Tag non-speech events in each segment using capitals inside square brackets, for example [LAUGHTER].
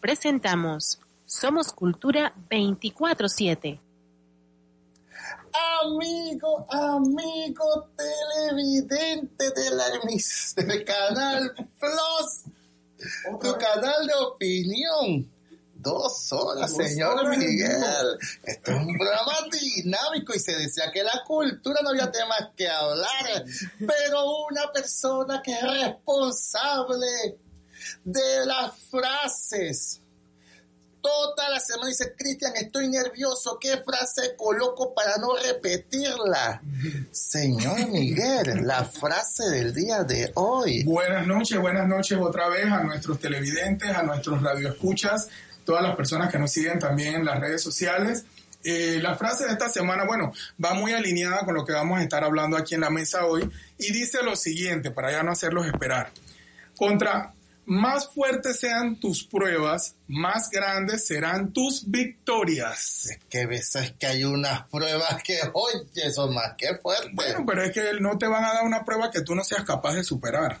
Presentamos Somos Cultura 24-7. Amigo, amigo televidente de la emis- del canal Plus, tu canal de opinión. Dos horas, señor Miguel. Esto es un programa dinámico y se decía que la cultura no había temas que hablar, pero una persona que es responsable de las frases toda la semana dice, Cristian, estoy nervioso, ¿qué frase coloco para no repetirla? Señor Miguel, la frase del día de hoy. Buenas noches, buenas noches otra vez a nuestros televidentes, a nuestros radioescuchas, todas las personas que nos siguen también en las redes sociales. Eh, la frase de esta semana, bueno, va muy alineada con lo que vamos a estar hablando aquí en la mesa hoy y dice lo siguiente, para ya no hacerlos esperar. Contra más fuertes sean tus pruebas, más grandes serán tus victorias. Es que veces que hay unas pruebas que, oye, son más que fuertes. Bueno, pero es que no te van a dar una prueba que tú no seas capaz de superar.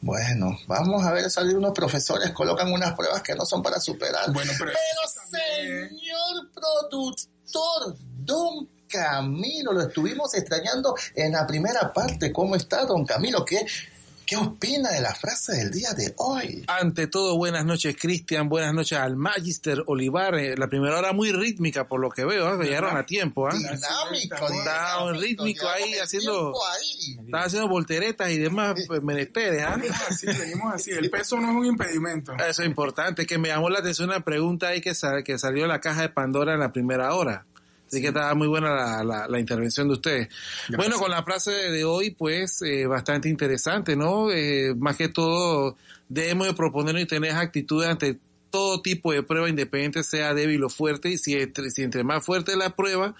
Bueno, vamos a ver, salir unos profesores, colocan unas pruebas que no son para superar. Bueno, pero, pero señor productor, don Camilo, lo estuvimos extrañando en la primera parte. ¿Cómo está, don Camilo? ¿Qué, ¿Qué opina de la frase del día de hoy? Ante todo, buenas noches, Cristian. Buenas noches al Magister Olivar. Eh, la primera hora muy rítmica, por lo que veo. ¿eh? Llegaron a tiempo. ¿eh? Dinámico, Estaba rítmico ahí haciendo, ahí. estaba haciendo volteretas y demás pues, menesteres. Venimos así, venimos así. El peso no es un impedimento. Eso es importante. Que me llamó la atención una pregunta ahí que, sal, que salió la caja de Pandora en la primera hora. Así que estaba muy buena la, la, la intervención de ustedes. Gracias. Bueno, con la frase de hoy, pues, eh, bastante interesante, ¿no? Eh, más que todo, debemos de proponer y tener actitudes ante todo tipo de prueba, independiente sea débil o fuerte, y si entre, si entre más fuerte la prueba,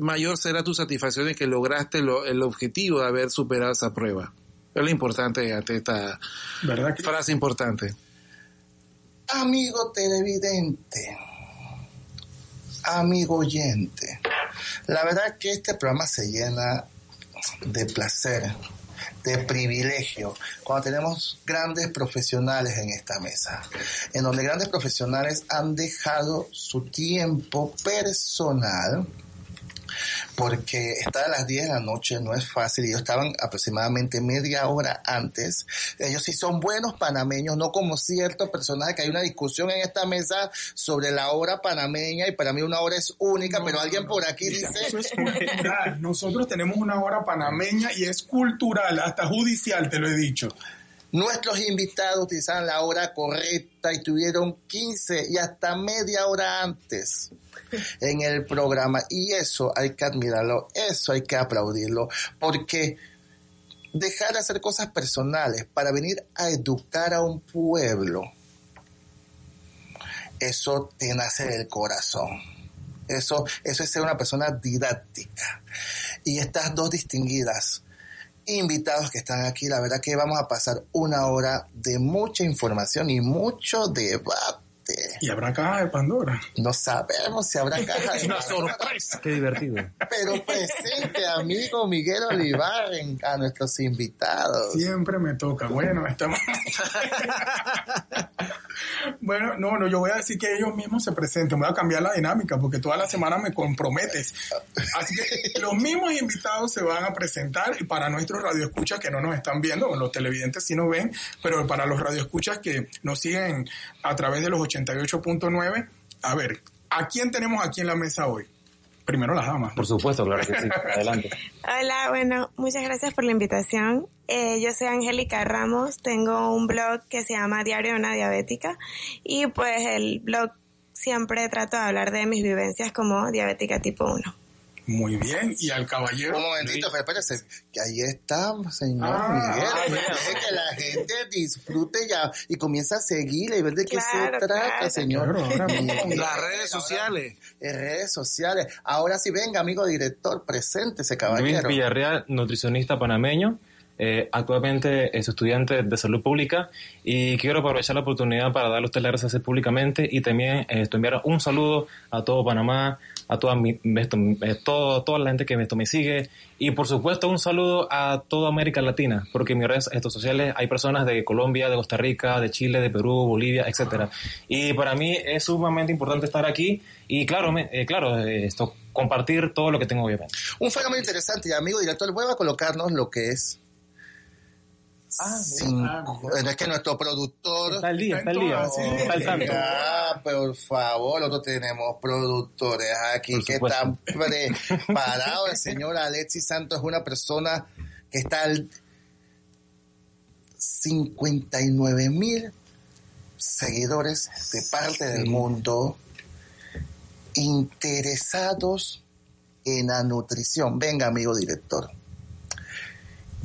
mayor será tu satisfacción de que lograste lo, el objetivo de haber superado esa prueba. Es lo importante ante esta ¿verdad que... frase importante. Amigo televidente, amigo oyente. La verdad que este programa se llena de placer, de privilegio, cuando tenemos grandes profesionales en esta mesa, en donde grandes profesionales han dejado su tiempo personal porque estar a las 10 de la noche no es fácil. Ellos estaban aproximadamente media hora antes. Ellos sí son buenos panameños, no como ciertos personajes que hay una discusión en esta mesa sobre la hora panameña y para mí una hora es única, no, pero alguien por aquí mira, dice... Eso es cultural. Nosotros tenemos una hora panameña y es cultural, hasta judicial, te lo he dicho. Nuestros invitados utilizaron la hora correcta y tuvieron 15 y hasta media hora antes en el programa. Y eso hay que admirarlo, eso hay que aplaudirlo, porque dejar de hacer cosas personales para venir a educar a un pueblo, eso te nace del corazón. Eso, eso es ser una persona didáctica. Y estas dos distinguidas invitados que están aquí. La verdad que vamos a pasar una hora de mucha información y mucho debate. ¿Y habrá caja de Pandora? No sabemos si habrá caja de [LAUGHS] Una sorpresa. Qué divertido. Pero presente, amigo Miguel Olivar, en, a nuestros invitados. Siempre me toca. Bueno, estamos... [LAUGHS] bueno, no, no, yo voy a decir que ellos mismos se presenten. Voy a cambiar la dinámica porque toda la semana me comprometes. Así que los mismos invitados se van a presentar y para nuestros radioescuchas que no nos están viendo, los televidentes sí nos ven, pero para los radioescuchas que nos siguen a través de los 88.9, a ver, ¿a quién tenemos aquí en la mesa hoy? Primero las damas. Por supuesto, claro que sí. [LAUGHS] Adelante. Hola, bueno, muchas gracias por la invitación. Eh, yo soy Angélica Ramos, tengo un blog que se llama Diario de una Diabética y pues el blog siempre trato de hablar de mis vivencias como diabética tipo 1. Muy bien, y al caballero. Un momentito, pero espérese, que ahí está, señor Ah, Miguel. ah, que la gente disfrute ya y comienza a seguirle y ver de qué Claro, se trata, claro. señor. Claro, ahora. Las redes Ahora- sociales. en redes sociales. Ahora sí, venga, amigo director, preséntese, Luis caballero. Villarreal, nutricionista panameño. Eh, actualmente es estudiante de salud pública y quiero aprovechar la oportunidad para darle a usted las gracias públicamente y también eh, enviar un saludo a todo Panamá, a toda, mi, esto, eh, todo, toda la gente que esto me sigue y por supuesto un saludo a toda América Latina porque en mis redes estos sociales hay personas de Colombia, de Costa Rica, de Chile, de Perú, Bolivia, etcétera y para mí es sumamente importante estar aquí y claro, me- eh, claro eh, esto compartir todo lo que tengo obviamente. Un fenómeno interesante, y amigo director, voy a colocarnos lo que es. Cinco- es que nuestro productor. Está el día, está día, al tanto. Ah, por favor, nosotros tenemos productores aquí Por que supuesto. están preparados. El señor Alexis Santos es una persona que está al 59 mil seguidores de parte del mundo interesados en la nutrición. Venga, amigo director.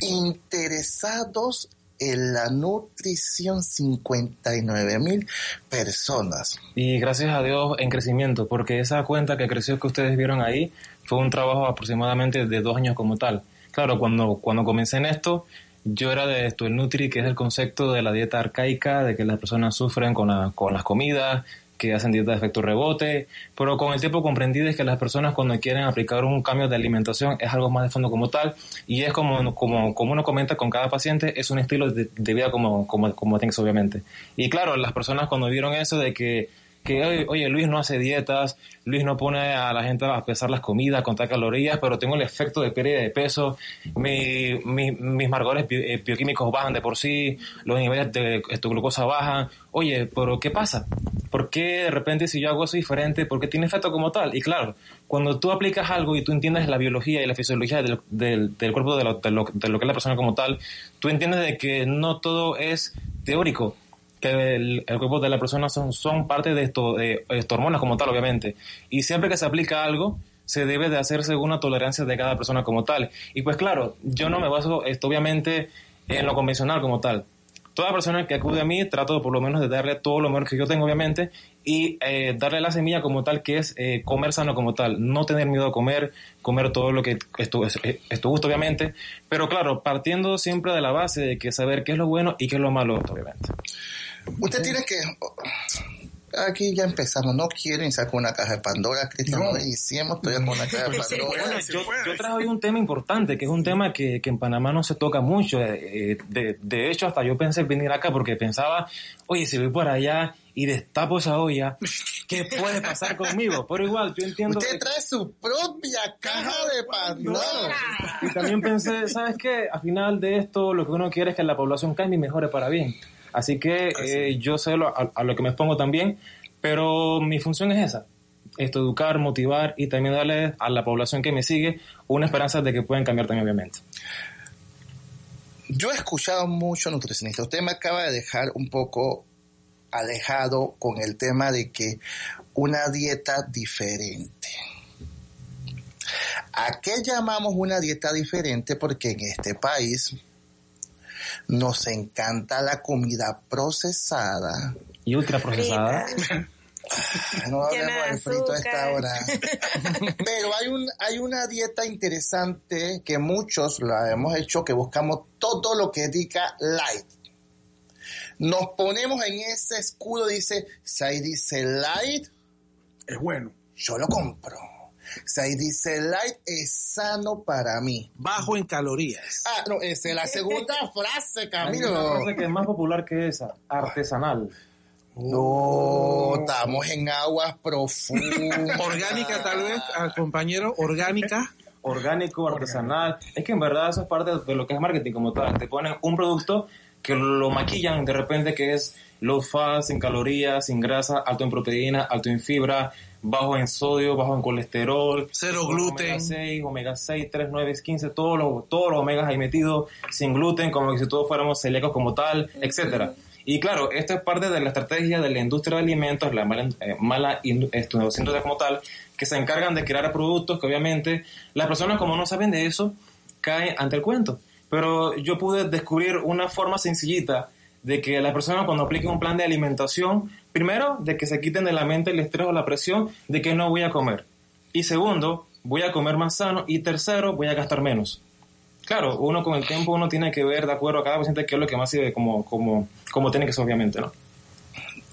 Interesados en la nutrición, 59 mil personas. Y gracias a Dios en crecimiento, porque esa cuenta que creció que ustedes vieron ahí fue un trabajo aproximadamente de dos años como tal. Claro, cuando, cuando comencé en esto, yo era de esto, el Nutri, que es el concepto de la dieta arcaica, de que las personas sufren con, la- con las comidas, que hacen dieta de efecto rebote, pero con el tiempo comprendí de que las personas cuando quieren aplicar un cambio de alimentación es algo más de fondo como tal, y es como, como, como uno comenta con cada paciente, es un estilo de, de vida como, como, como tienes obviamente. Y claro, las personas cuando vieron eso de que que oye, Luis no hace dietas, Luis no pone a la gente a pesar las comidas, contar calorías, pero tengo el efecto de pérdida de peso, mi- mi- mis marcadores eh, bioquímicos bajan de por sí, los niveles de esto, glucosa bajan. Oye, pero ¿qué pasa? ¿Por qué de repente si yo hago eso diferente? Porque tiene efecto como tal. Y claro, cuando tú aplicas algo y tú entiendes la biología y la fisiología del, del- del cuerpo de lo, de lo- que es la persona como tal, tú entiendes de que no todo es teórico que el, cuerpo de la persona son, son parte de esto, de hormonas como tal, obviamente. Y siempre que se aplica algo, se debe de hacer según la tolerancia de cada persona como tal. Y pues claro, yo no me baso esto obviamente en lo convencional como tal. Toda persona que acude a mí trato por lo menos de darle todo lo mejor que yo tengo obviamente y eh, darle la semilla como tal que es eh, comer sano como tal, no tener miedo a comer, comer todo lo que es, es tu gusto obviamente, pero claro, partiendo siempre de la base de que saber qué es lo bueno y qué es lo malo obviamente. Usted tiene que... Aquí ya empezamos. No quiero iniciar con una caja de Pandora, Cristian. No, iniciemos todavía con una caja de Sí, Pandora. bueno, yo, puede. yo traje hoy un tema importante, que es un tema que, que en Panamá no se toca mucho. eh, eh, de, de hecho, hasta yo pensé venir acá porque pensaba, oye, si voy por allá y destapo esa olla, ¿qué puede pasar conmigo? Pero igual, yo entiendo... Usted que- trae su propia caja de Pandora. Y también pensé, ¿sabes qué? Al final de esto, lo que uno quiere es que la población cambie y mejore para bien. Así que eh, yo sé lo- a, a lo que me expongo también, pero mi función es esa. Esto, educar, motivar y también darle a la población que me sigue una esperanza de que pueden cambiar también, obviamente. Yo he escuchado mucho nutricionista. Usted me acaba de dejar un poco alejado con el tema de que una dieta diferente. ¿A qué llamamos una dieta diferente? Porque en este país nos encanta la comida procesada. Y ultraprocesada. Frita. No hablemos de del frito a esta hora. [LAUGHS] Pero hay, un, hay una dieta interesante que muchos la hemos hecho, que buscamos todo lo que diga light. Nos ponemos en ese escudo, dice, si ahí dice light, Es bueno. yo lo compro. Ahí dice light, es sano para mí. Bajo en calorías. Ah, no, esa es la segunda [LAUGHS] frase, Hay una Camilo. cosa que es más popular que esa, artesanal. No, estamos en aguas profundas. Orgánica tal vez, compañero, orgánica. [LAUGHS] orgánico, artesanal. Es que en verdad eso es parte de lo que es marketing como tal. Te ponen un producto que lo maquillan de repente que es low fat, sin calorías, sin grasa, alto en proteína, alto en fibra, bajo en sodio, bajo en colesterol, Cero gluten. Omega 6, omega 6, 3, 9, 15, todos los, todos los omegas ahí metidos, sin gluten, como que si todos fuéramos celíacos como tal, etcétera. Y claro, esto es parte de la estrategia de la industria de alimentos, la mala, eh, mala industria como tal, que se encargan de crear productos que obviamente las personas como no saben de eso, caen ante el cuento. Pero yo pude descubrir una forma sencillita de que las personas cuando apliquen un plan de alimentación, primero, de que se quiten de la mente el estrés o la presión de que no voy a comer. Y segundo, voy a comer más sano. Y tercero, voy a gastar menos. Claro, uno con el tiempo uno tiene que ver de acuerdo a cada paciente qué es lo que más sirve como, como, como tiene que ser, obviamente, ¿no?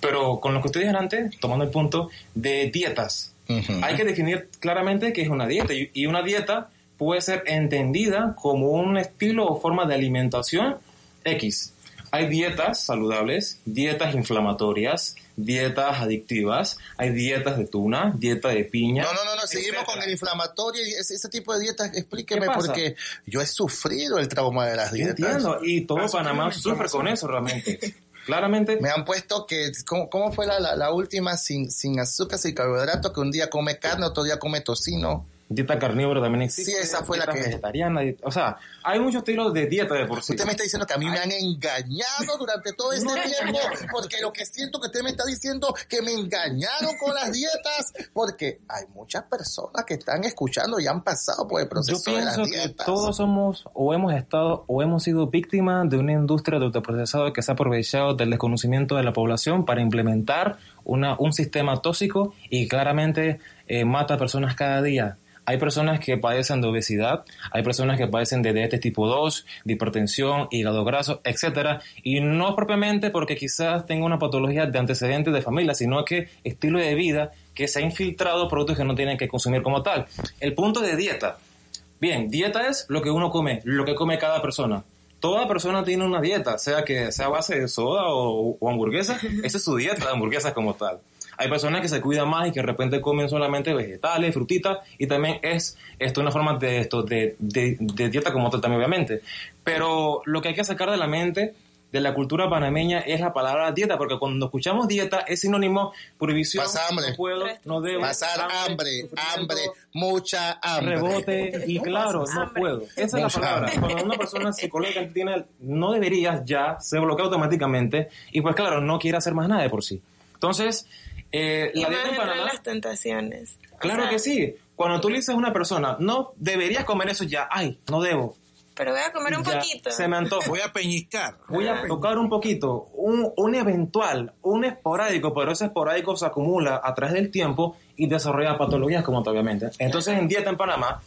Pero con lo que ustedes dijeron antes, tomando el punto de dietas, hay que definir claramente qué es una dieta. Y una dieta puede ser entendida como un estilo o forma de alimentación X. Hay dietas saludables, dietas inflamatorias, dietas adictivas, hay dietas de tuna, dieta de piña. No, no, no, no seguimos con el inflamatorio y ese, tipo de dietas. Explíqueme porque yo he sufrido el trauma de las dietas. Entiendo, y todo Panamá sufre con eso realmente. Claramente. [LAUGHS] Me han puesto que, ¿cómo, cómo fue la, la, la, última sin, sin azúcar, sin carbohidratos? Que un día come carne, otro día come tocino dieta carnívora también existe. Sí, esa fue la que... vegetariana. O sea, hay muchos estilos de dieta de por sí. Usted me está diciendo que a mí me han engañado durante todo este [LAUGHS] tiempo, porque lo que siento que usted me está diciendo que me engañaron con las dietas, porque hay muchas personas que están escuchando y han pasado por el proceso Yo pienso Que todos somos o hemos estado o hemos sido víctimas de una industria de autoprocesado que se ha aprovechado del desconocimiento de la población para implementar una, un sistema tóxico y claramente eh, mata a personas cada día hay personas que padecen de obesidad, hay personas que padecen de diabetes tipo 2, de hipertensión, hígado graso, etcétera, y no propiamente porque quizás tenga una patología de antecedentes de familia, sino que estilo de vida que se ha infiltrado productos que no tienen que consumir como tal. El punto de dieta. Bien, dieta es lo que uno come, lo que come cada persona. Toda persona tiene una dieta, sea que sea base de soda o, hamburguesa, esa es su dieta de hamburguesas como tal. Hay personas que se cuidan más y que de repente comen solamente vegetales, frutitas, y también es esto una forma de, esto, de, de, dieta como tal también, obviamente. Pero lo que hay que sacar de la mente de la cultura panameña es la palabra dieta, porque cuando escuchamos dieta es sinónimo prohibición, hambre. no puedo, no debo, pasar hambre, hambre, mucha hambre, rebote y claro, no puedo. Esa es la palabra. Cuando una persona psicológica tiene, no deberías ya, se bloquea automáticamente y pues claro, no quiere hacer más nada de por sí. Entonces, eh, la dieta las tentaciones. Claro que sí. Cuando tú le dices a una persona, no deberías comer eso ya, ay, no debo. Pero voy a comer un poquito. Se me antoja. Voy a peñiscar. Voy a tocar un poquito. Un, un eventual, un esporádico, pero ese esporádico se acumula a través del tiempo y desarrolla patologías como obviamente. Entonces en dieta en Panamá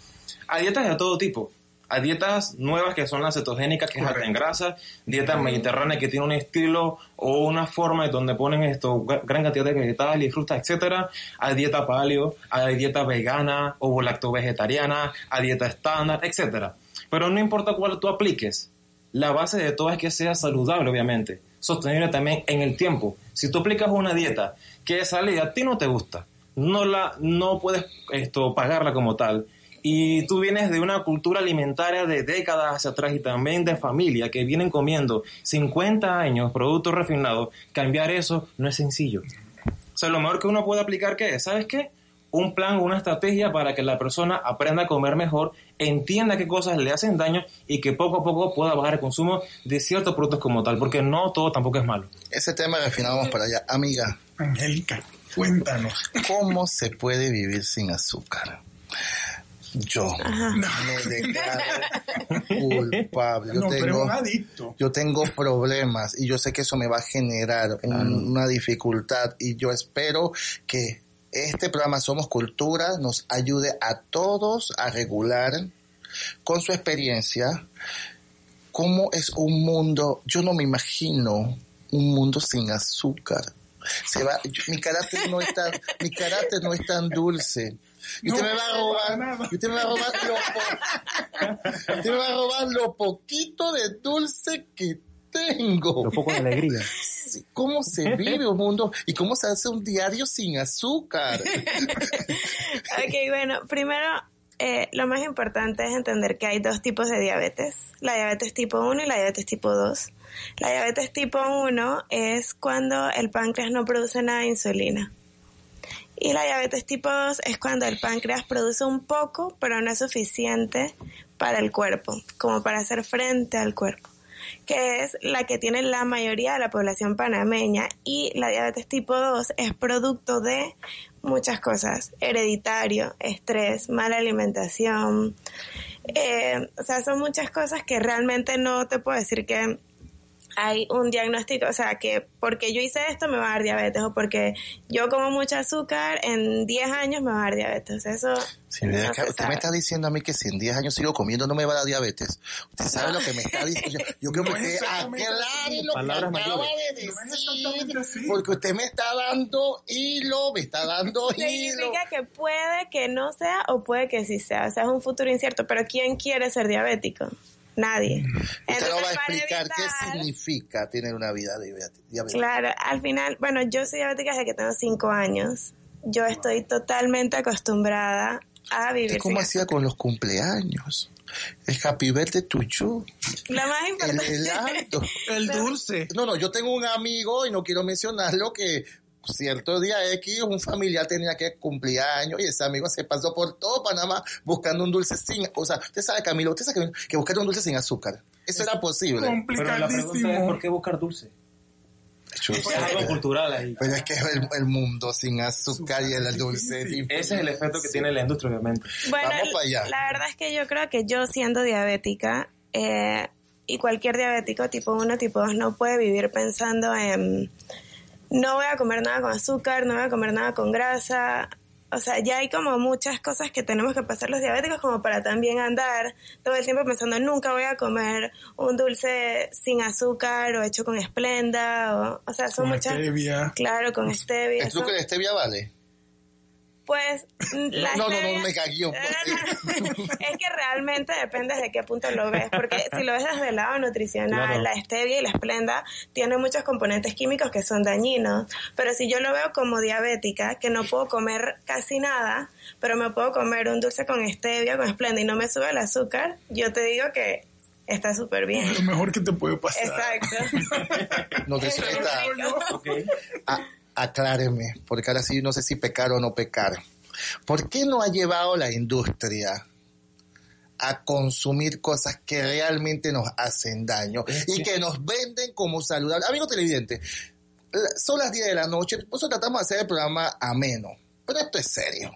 hay dietas de todo tipo hay dietas nuevas que son las cetogénicas, que es alta en grasa, dietas mediterráneas que tienen un estilo o una forma donde ponen esto, gran cantidad de vegetales y frutas, etcétera. Hay dieta paleo, hay dieta vegana o lacto-vegetariana, hay dieta estándar, etcétera. Pero no importa cuál tú apliques, la base de todo es que sea saludable, obviamente, sostenible también en el tiempo. Si tú aplicas una dieta que sale y a ti no te gusta, no la, no puedes esto pagarla como tal y tú vienes de una cultura alimentaria de décadas hacia atrás y también de familia que vienen comiendo 50 años productos refinados, cambiar eso no es sencillo. O sea, lo mejor que uno puede aplicar, ¿qué es? ¿Sabes qué? Un plan, una estrategia para que la persona aprenda a comer mejor, entienda qué cosas le hacen daño y que poco a poco pueda bajar el consumo de ciertos productos como tal, porque no todo tampoco es malo. Ese tema refinamos para allá. Amiga. Angélica, cuéntanos. ¿Cómo se puede vivir sin azúcar? Yo me declaro culpable. Yo, tengo, yo tengo problemas y yo sé que eso me va a generar una dificultad y yo espero que este programa Somos Cultura nos ayude a todos a regular con su experiencia cómo es un mundo, yo no me imagino un mundo sin azúcar. Se va, mi carácter no es tan, mi carácter no es tan dulce y usted me va a robar, usted me va a robar lo, usted me va a robar lo poquito de dulce que tengo. Lo poco de alegría. ¿Cómo se vive un mundo y cómo se hace un diario sin azúcar? [LAUGHS] ok, bueno, primero eh, lo más importante es entender que hay dos tipos de diabetes, la diabetes tipo 1 y la diabetes tipo 2. La diabetes tipo 1 es cuando el páncreas no produce nada de insulina. Y la diabetes tipo 2 es cuando el páncreas produce un poco, pero no es suficiente para el cuerpo, como para hacer frente al cuerpo. que es la que tiene la mayoría de la población panameña y la diabetes tipo 2 es producto de muchas cosas, hereditario, estrés, mala alimentación, eh, o sea, son muchas cosas que realmente no te puedo decir que hay un diagnóstico, o sea, que porque yo hice esto me va a dar diabetes o porque yo como mucho azúcar en 10 años me va a dar diabetes. Eso Sí, no es que se usted sabe. me está diciendo a mí que si en 10 años sigo comiendo no me va a dar diabetes. Usted sabe lo que me está diciendo. Yo, yo creo No que usted aclare lo que Palabras acaba mayores. de decir. Porque usted me está dando hilo, me está dando hilo. Significa que puede que no sea o puede que sí sea. O sea, es un futuro incierto. Pero ¿quién quiere ser diabético? Nadie. Usted no va a Entonces, explicar qué evitar- significa tener una vida diabética. Claro, al final, bueno, yo soy diabética desde que tengo cinco años. Yo estoy totalmente acostumbrada a vivir ¿Usted cómo hacía con los cumpleaños? El happy birthday to you. Lo más El importante. helado. El dulce. No, no, yo tengo un amigo y no quiero mencionarlo que cierto día X un familiar tenía que cumplir años y ese amigo se pasó por todo Panamá buscando un dulce sin, o sea, usted sabe Camilo, usted sabe que, que buscar un dulce sin azúcar. Eso era posible. Pero la pregunta es, Complicadísimo. ¿por qué buscar dulce? Es algo cultural ahí. Pero es que es el, el mundo sin azúcar y el dulce. Difícil. Ese es el efecto que tiene la industria, obviamente. Bueno, Vamos para allá. la verdad es que yo creo que yo siendo diabética, eh, y cualquier diabético tipo 1, tipo 2, no puede vivir pensando en no voy a comer nada con azúcar, no voy a comer nada con grasa. O sea, ya hay como muchas cosas que tenemos que pasar los diabéticos como para también andar todo el tiempo pensando nunca voy a comer un dulce sin azúcar o hecho con esplenda o, o sea, son Con muchas stevia. claro, con stevia. ¿El truco de stevia vale? Pues la [LAUGHS] [LAUGHS] No, no, no, me. No, no, no. es que realmente depende de qué punto lo ves, porque si lo ves desde el lado nutricional, Claro. la stevia y la esplenda tienen muchos componentes químicos que son dañinos, pero si yo lo veo como diabética, que no puedo comer casi nada, pero me puedo comer un dulce con stevia, con esplenda y no me sube el azúcar, yo te digo que está súper bien. Lo mejor que te puede pasar. Exacto. [LAUGHS] Ok. a- acláreme, porque ahora sí no sé si pecar o no pecar. ¿Por qué no ha llevado la industria a consumir cosas que realmente nos hacen daño y que nos venden como saludables? Amigo televidente, son las 10 de la noche, nosotros tratamos de hacer el programa ameno, pero esto es serio.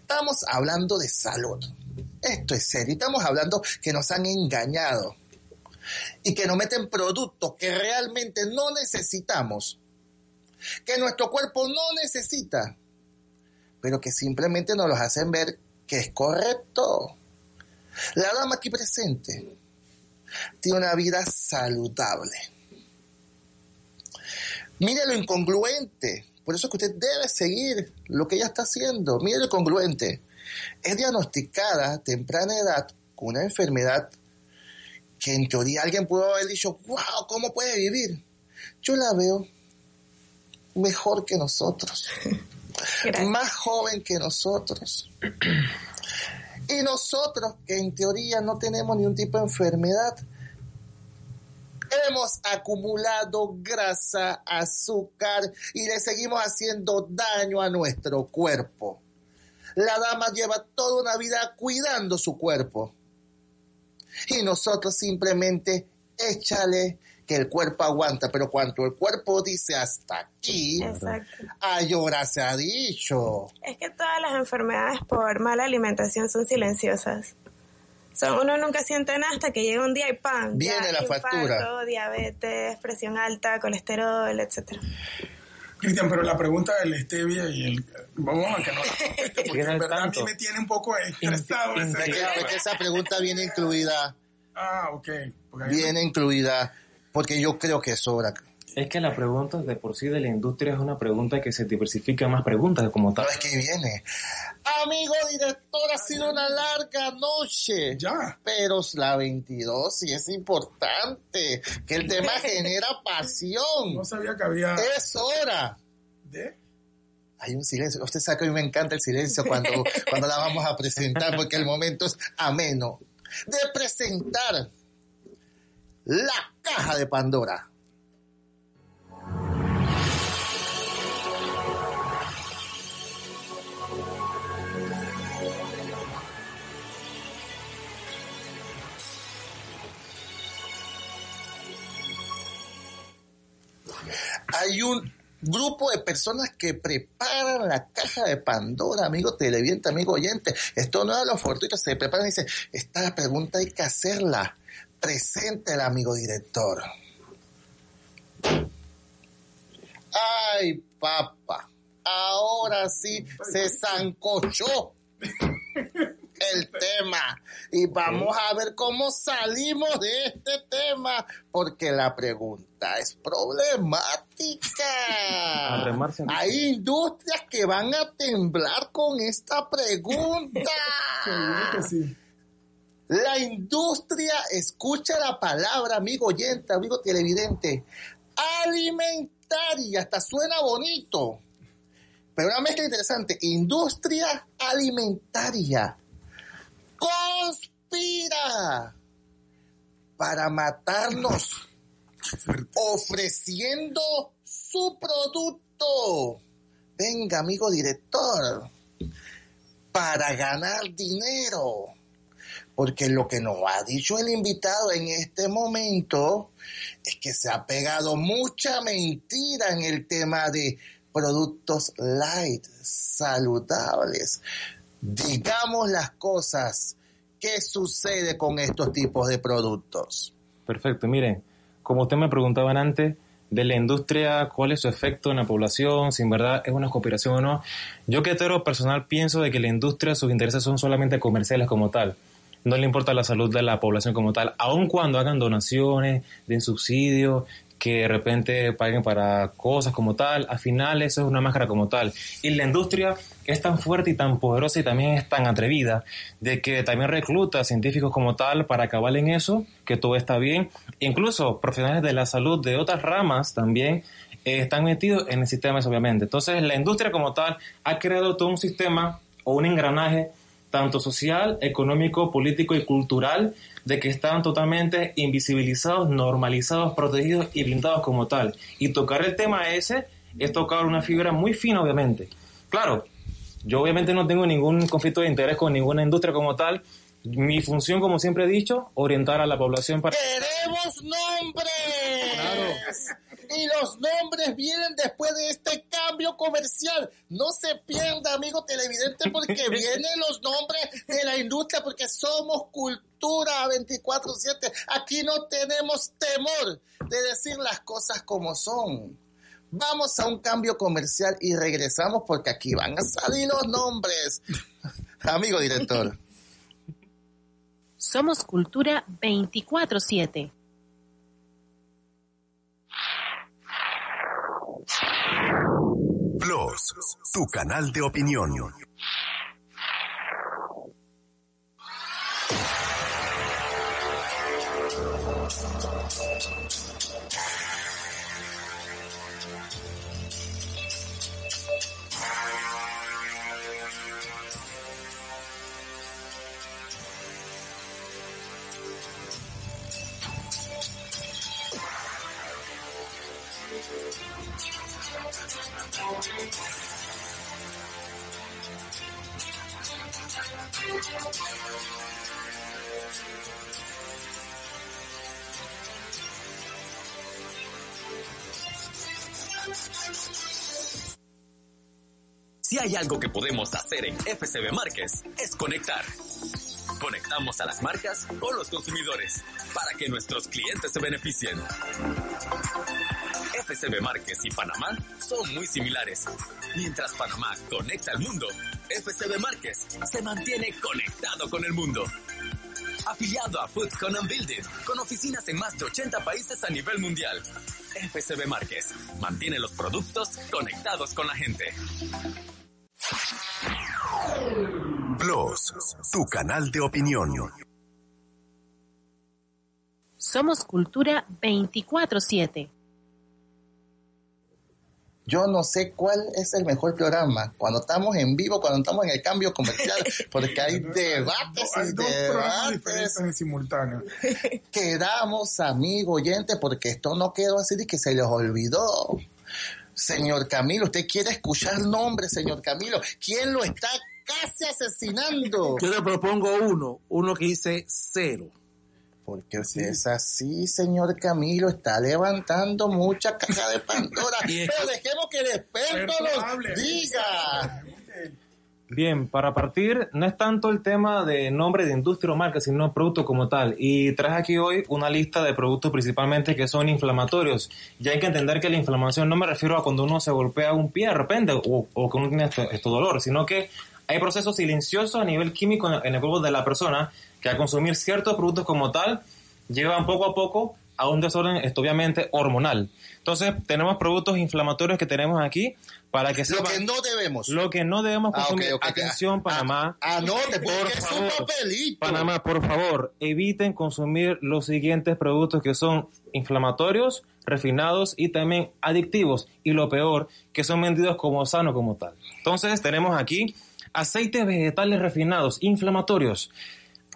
Estamos hablando de salud. Esto es serio. Estamos hablando que nos han engañado y que nos meten productos que realmente no necesitamos, que nuestro cuerpo no necesita, pero que simplemente nos los hacen ver que es correcto. La dama aquí presente tiene una vida saludable. Mire lo incongruente. Por eso es que usted debe seguir lo que ella está haciendo. Mire lo incongruente. Es diagnosticada a temprana edad con una enfermedad que en teoría alguien pudo haber dicho, wow, ¿cómo puede vivir? Yo la veo mejor que nosotros, [LAUGHS] Gracias. más joven que nosotros. Y nosotros, que en teoría no tenemos ningún tipo de enfermedad, hemos acumulado grasa, azúcar y le seguimos haciendo daño a nuestro cuerpo. La dama lleva toda una vida cuidando su cuerpo. Y nosotros simplemente échale que el cuerpo aguanta, pero cuando el cuerpo dice hasta aquí, Exacto. a llorar se ha dicho. Es que todas las enfermedades por mala alimentación son silenciosas. Son, uno nunca siente nada hasta que llega un día y ¡pam! Viene ya, la infarto, factura. diabetes, presión alta, colesterol, etcétera. Cristian, pero la pregunta del stevia y el... Vamos a que no la conteste, porque en verdad a mí tanto. me tiene un poco estresado ese Es que, esa pregunta viene incluida, Ah, ok. Viene incluida, porque yo creo que sobra. Es que la pregunta de por sí de la industria es una pregunta que se diversifica más preguntas como tal. Es que viene. Amigo director, ha sido una larga noche. Ya. Pero la 22 sí es importante, que el tema [LAUGHS] genera pasión. No sabía que había... Es hora. ¿De? Hay un silencio. Usted sabe que a mí me encanta el silencio cuando, [LAUGHS] cuando la vamos a presentar, porque el momento es ameno. De presentar la caja de Pandora. Hay un grupo de personas que preparan la caja de Pandora, amigo televidente, amigo oyente. Esto no es a los fortuitos, se preparan y dicen, esta pregunta hay que hacerla. Presente el amigo director. Ay, papá, ahora sí se zancochó el tema y vamos a ver cómo salimos de este tema porque la pregunta es problemática. Hay industrias que van a temblar con esta pregunta. La industria, escucha la palabra, amigo oyente, amigo televidente, alimentaria, hasta suena bonito. Pero una mezcla interesante, industria alimentaria conspira para matarnos ofreciendo su producto. Venga, amigo director, para ganar dinero. Porque lo que nos ha dicho el invitado en este momento es que se ha pegado mucha mentira en el tema de productos light, saludables. Digamos las cosas. ¿Qué sucede con estos tipos de productos? Perfecto, miren, como usted me preguntaban antes, de la industria, cuál es su efecto en la población, si en verdad es una cooperación o no. Yo que hetero personal pienso de que la industria, sus intereses son solamente comerciales como tal. No le importa la salud de la población como tal, aun cuando hagan donaciones, den subsidios, que de repente paguen para cosas como tal, al final eso es una máscara como tal. Y la industria es tan fuerte y tan poderosa y también es tan atrevida de que también recluta científicos como tal para acabar en eso, que todo está bien. Incluso profesionales de la salud de otras ramas también eh, están metidos en el sistema, obviamente. Entonces la industria como tal ha creado todo un sistema o un engranaje tanto social, económico, político y cultural de que están totalmente invisibilizados, normalizados, protegidos y blindados como tal. Y tocar el tema ese es tocar una fibra muy fina, obviamente. Claro, yo obviamente no tengo ningún conflicto de interés con ninguna industria como tal. Mi función, como siempre he dicho, orientar a la población para... ¡Queremos nombres! Claro. Y los nombres vienen después de este cambio comercial. No se pierda, amigo televidente, porque [LAUGHS] vienen los nombres de la industria, porque somos cultura 24/7. Aquí no tenemos temor de decir las cosas como son. Vamos a un cambio comercial y regresamos porque aquí van a salir los nombres. [LAUGHS] Amigo director. Somos Cultura 24-7. Plus, tu canal de opinión. Si hay algo que podemos hacer en FCB Márquez es conectar. Conectamos a las marcas con los consumidores para que nuestros clientes se beneficien. FCB Márquez y Panamá son muy similares. Mientras Panamá conecta al mundo, FCB Márquez se mantiene conectado con el mundo. Afiliado a Foodcon and Building, con oficinas en más de 80 países a nivel mundial. FCB Márquez mantiene los productos conectados con la gente. Plus, tu canal de opinión. Somos Cultura 24-7. Yo no sé cuál es el mejor programa, cuando estamos en vivo, cuando estamos en el cambio comercial, [LAUGHS] porque hay debates hay y dos programas diferentes debates. en simultáneo. [LAUGHS] Quedamos, amigo oyente, porque esto no quedó así de que se les olvidó. Señor Camilo, usted quiere escuchar nombres, señor Camilo. ¿Quién lo está casi asesinando? Yo le propongo uno, uno que dice cero. porque usted es así, señor Camilo, está levantando mucha caja de Pandora. [LAUGHS] Pero dejemos que el experto nos diga. Bien, para partir, no es tanto el tema de nombre de industria o marca, sino producto como tal. Y traje aquí hoy una lista de productos principalmente que son inflamatorios. Ya hay que entender que la inflamación no me refiero a cuando uno se golpea un pie de repente o, o que uno tiene este, este dolor, sino que hay procesos silenciosos a nivel químico en, el cuerpo de la persona que al consumir ciertos productos como tal llevan poco a poco a un desorden, obviamente, hormonal. Entonces, tenemos productos inflamatorios que tenemos aquí para que Lo sepan que no debemos. lo que no debemos Ah, ok, consumir. ok, Atención, ah, Panamá. Anote, por porque es un favor. papelito. Panamá, por favor, eviten consumir los siguientes productos que son inflamatorios, refinados y también adictivos. Y lo peor, que son vendidos como sano como tal. Entonces, tenemos aquí aceites vegetales refinados, inflamatorios.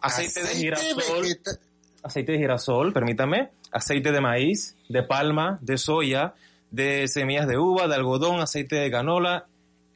Aceite, de girasol, vegeta- aceite de girasol, permítame, aceite de maíz, de palma, de soya, de semillas de uva, de algodón, aceite de canola.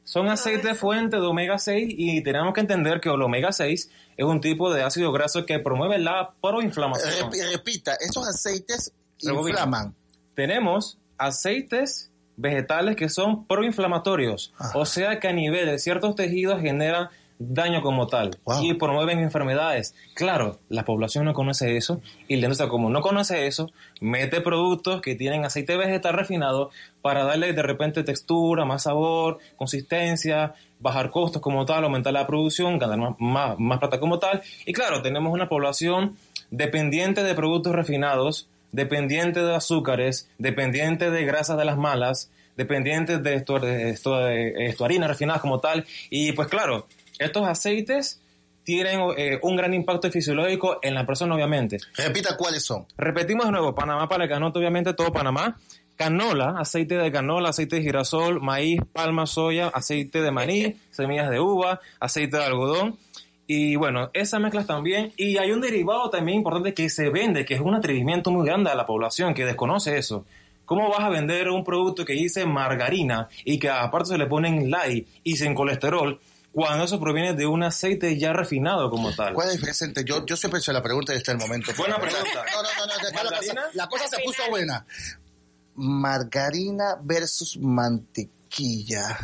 Son aceites fuente de omega 6 y tenemos que entender que el omega 6 es un tipo de ácido graso que promueve la proinflamación. Rep- repita, esos aceites inflaman. Tenemos aceites vegetales que son proinflamatorios, o sea que a nivel de ciertos tejidos generan daño como tal Wow. y promueven enfermedades. Claro, la población no conoce eso y la industria como no conoce eso, mete productos que tienen aceite vegetal refinado para darle de repente textura, más sabor, consistencia, bajar costos como tal, aumentar la producción, ganar más, más, más plata como tal. Y claro, tenemos una población dependiente de productos refinados, dependiente de azúcares, dependiente de grasas de las malas, dependiente de, esto, de, esto, de esto, harinas refinadas como tal. Y pues claro, estos aceites tienen eh, un gran impacto fisiológico en la persona, obviamente. Repita cuáles son. Repetimos de nuevo, Panamá para que anote obviamente todo Panamá. Canola, aceite de canola, aceite de girasol, maíz, palma, soya, aceite de maní, semillas de uva, aceite de algodón. Y bueno, esas mezclas también. Y hay un derivado también importante que se vende, que es un atrevimiento muy grande a la población que desconoce eso. ¿Cómo vas a vender un producto que dice margarina y que aparte se le ponen light y sin colesterol cuando eso proviene de un aceite ya refinado como tal? ¿Cuál es la diferencia entre yo? Yo siempre he hecho la pregunta y este es el momento. Buena pregunta. No, no, no, no, deja la cosa, ¿Margarina? la cosa se puso buena. Margarina versus mantequilla.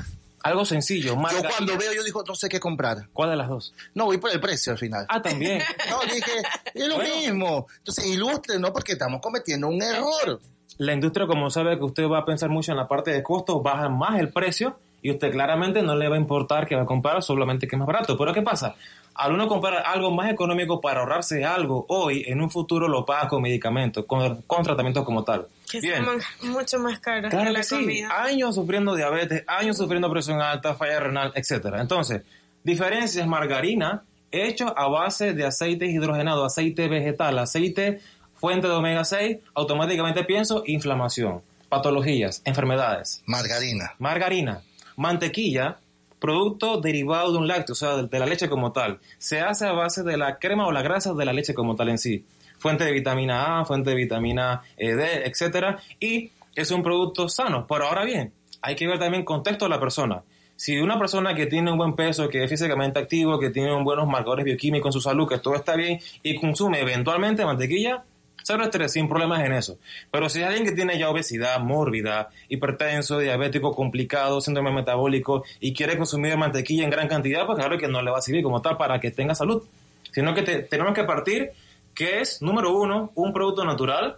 Algo sencillo. Yo margarina. cuando veo, yo digo, no sé qué comprar. ¿Cuál de las dos? No, voy por el precio al final. Ah, también. [LAUGHS] No, dije, es lo Bueno. mismo. Entonces, ilustre, ¿no? Porque estamos cometiendo un error. La industria, como sabe que usted va a pensar mucho en la parte de costos, baja más el precio y usted claramente no le va a importar que va a comprar solamente que es más barato. Pero ¿qué pasa? Al uno comprar algo más económico para ahorrarse algo hoy, en un futuro lo paga con medicamentos, con, con tratamientos como tal. Que Bien. son mucho más caros Claro que que la sí. comida. Años sufriendo diabetes, años sufriendo presión alta, falla renal, etcétera. Entonces, diferencias margarina hecho a base de aceite hidrogenado, aceite vegetal, aceite fuente de omega 6, automáticamente pienso inflamación, patologías, enfermedades. Margarina. Margarina, mantequilla, producto derivado de un lácteo, o sea, de, la leche como tal. Se hace a base de la crema o la grasa de la leche como tal en sí. Fuente de vitamina A, fuente de vitamina eh, D, etcétera, y es un producto sano. Pero ahora bien, hay que ver también el contexto de la persona. Si una persona que tiene un buen peso, que es físicamente activo, que tiene buenos marcadores bioquímicos en su salud, que todo está bien y consume eventualmente mantequilla, cero estrés, sin problemas en eso. Pero si es alguien que tiene ya obesidad mórbida, hipertenso, diabético complicado, síndrome metabólico y quiere consumir mantequilla en gran cantidad, pues claro que no le va a servir como tal para que tenga salud. Sino que te- tenemos que partir que es, número uno, un producto natural,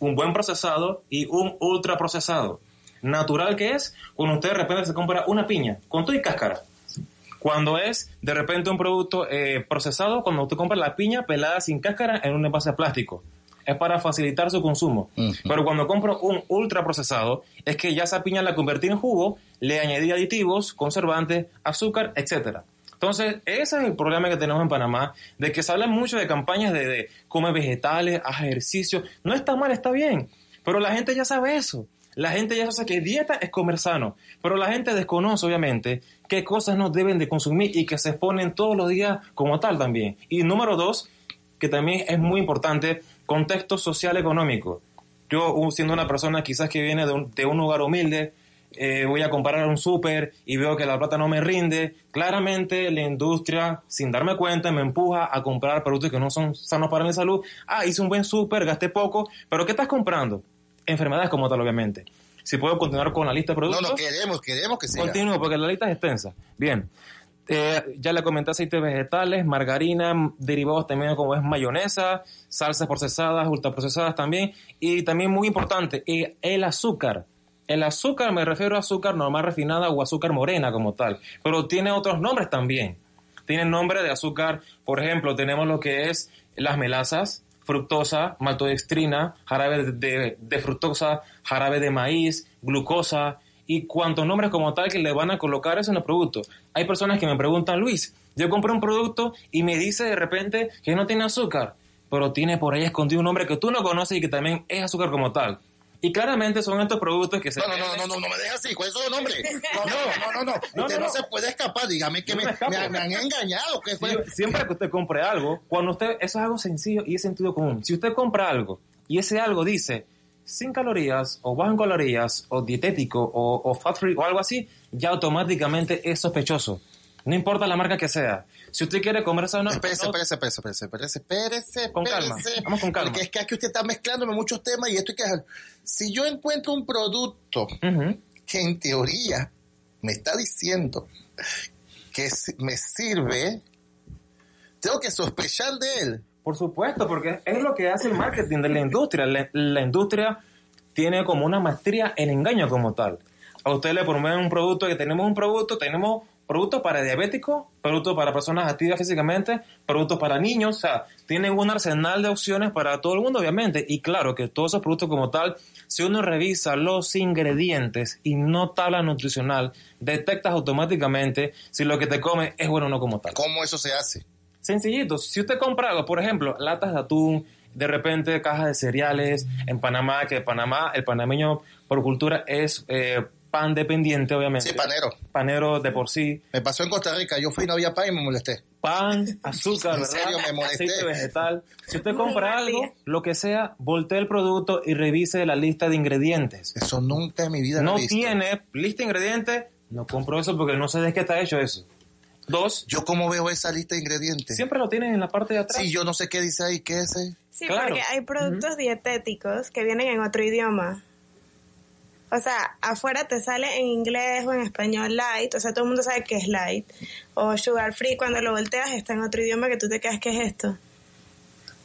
un buen procesado y un ultra procesado. Natural que es cuando usted de repente se compra una piña con todo y cáscara. Cuando es de repente un producto eh, procesado, cuando usted compra la piña pelada sin cáscara en un envase de plástico. Es para facilitar su consumo. Pero cuando compro un ultra procesado, es que ya esa piña la convertí en jugo, le añadí aditivos, conservantes, azúcar, etcétera. Entonces, ese es el problema que tenemos en Panamá, de que se habla mucho de campañas de, de come vegetales, haz ejercicio. No está mal, está bien, pero la gente ya sabe eso. La gente ya sabe que dieta es comer sano, pero la gente desconoce, obviamente, qué cosas no deben de consumir y que se exponen todos los días como tal también. Y número dos, que también es muy importante, contexto social económico. Yo, siendo una persona quizás que viene de un, de un lugar humilde, eh, voy a comprar un súper y veo que la plata no me rinde, claramente la industria, sin darme cuenta, me empuja a comprar productos que no son sanos para mi salud. Ah, hice un buen súper, gasté poco, pero ¿qué estás comprando? Enfermedades como tal, obviamente. Si puedo continuar con la lista de No, productos. no, queremos, queremos que sea. Continúo, porque la lista es extensa. Bien. Eh, ya le comenté aceites vegetales, margarina, derivados también como es mayonesa, salsas procesadas, ultraprocesadas también. Y también muy importante, eh, el azúcar. El azúcar me refiero a azúcar normal refinada o azúcar morena como tal, pero tiene otros nombres también. Tiene nombre de azúcar, por ejemplo, tenemos lo que es las melasas, fructosa, maltodextrina, jarabe de fructosa, jarabe de maíz, glucosa y cuantos nombres como tal que le van a colocar eso en el producto. Hay personas que me preguntan, Luis, yo compré un producto y me dice de repente que no tiene azúcar, pero tiene por ahí escondido un nombre que tú no conoces y que también es azúcar como tal. Y claramente son estos productos que se... No, no, no, no, no, no me dejes así, ¿cuál es su nombre? [LAUGHS] No, no, no, no, No, Usted no, no, no. se puede escapar, dígame que me, me escapo. me- me han engañado. Sie- Siempre que usted compre algo, cuando usted, eso es algo sencillo y es sentido común. Si usted compra algo y ese algo dice sin calorías o bajo en calorías o dietético o, o fat free o algo así, ya automáticamente es sospechoso. No importa la marca que sea. Si usted quiere comer Espérese, no- espérese, espérese, espérese, espérese, espérese, Con calma, espérese. vamos con calma. Porque es que aquí usted está mezclándome muchos temas y esto hay que. Si yo encuentro un producto que en teoría me está diciendo que me sirve, tengo que sospechar de él. Por supuesto, porque es lo que hace el marketing de la industria. La, industria tiene como una maestría en engaño como tal. A usted le prometen un producto que tenemos un producto, tenemos productos para diabéticos, productos para personas activas físicamente, productos para niños, o sea, tienen un arsenal de opciones para todo el mundo, obviamente. Y claro que todos esos productos como tal, si uno revisa los ingredientes y no tabla nutricional, detectas automáticamente si lo que te come es bueno o no como tal. ¿Cómo eso se hace? Sencillito, si usted compra algo, por ejemplo, latas de atún, de repente cajas de cereales, en Panamá, que Panamá, el panameño por cultura es eh, pan dependiente, obviamente. Sí, panero. Panero de por sí. Me pasó en Costa Rica, yo fui y no había pan y me molesté. Pan, azúcar, [LAUGHS] En ¿verdad? serio, me molesté. Aceite vegetal. Si usted compra algo, lo que sea, voltee el producto y revise la lista de ingredientes. Eso nunca en mi vida lo No he visto. tiene lista de ingredientes, no compro eso porque no sé de qué está hecho eso. Dos, ¿Yo cómo veo esa lista de ingredientes? siempre lo tienen en la parte de atrás. Sí, yo no sé qué dice ahí, qué es. eh? Sí, Claro. porque hay productos dietéticos que vienen en otro idioma. O sea, afuera te sale en inglés o en español light, o sea, todo el mundo sabe que es light. O sugar free, cuando lo volteas está en otro idioma que tú te quedas, ¿qué es esto?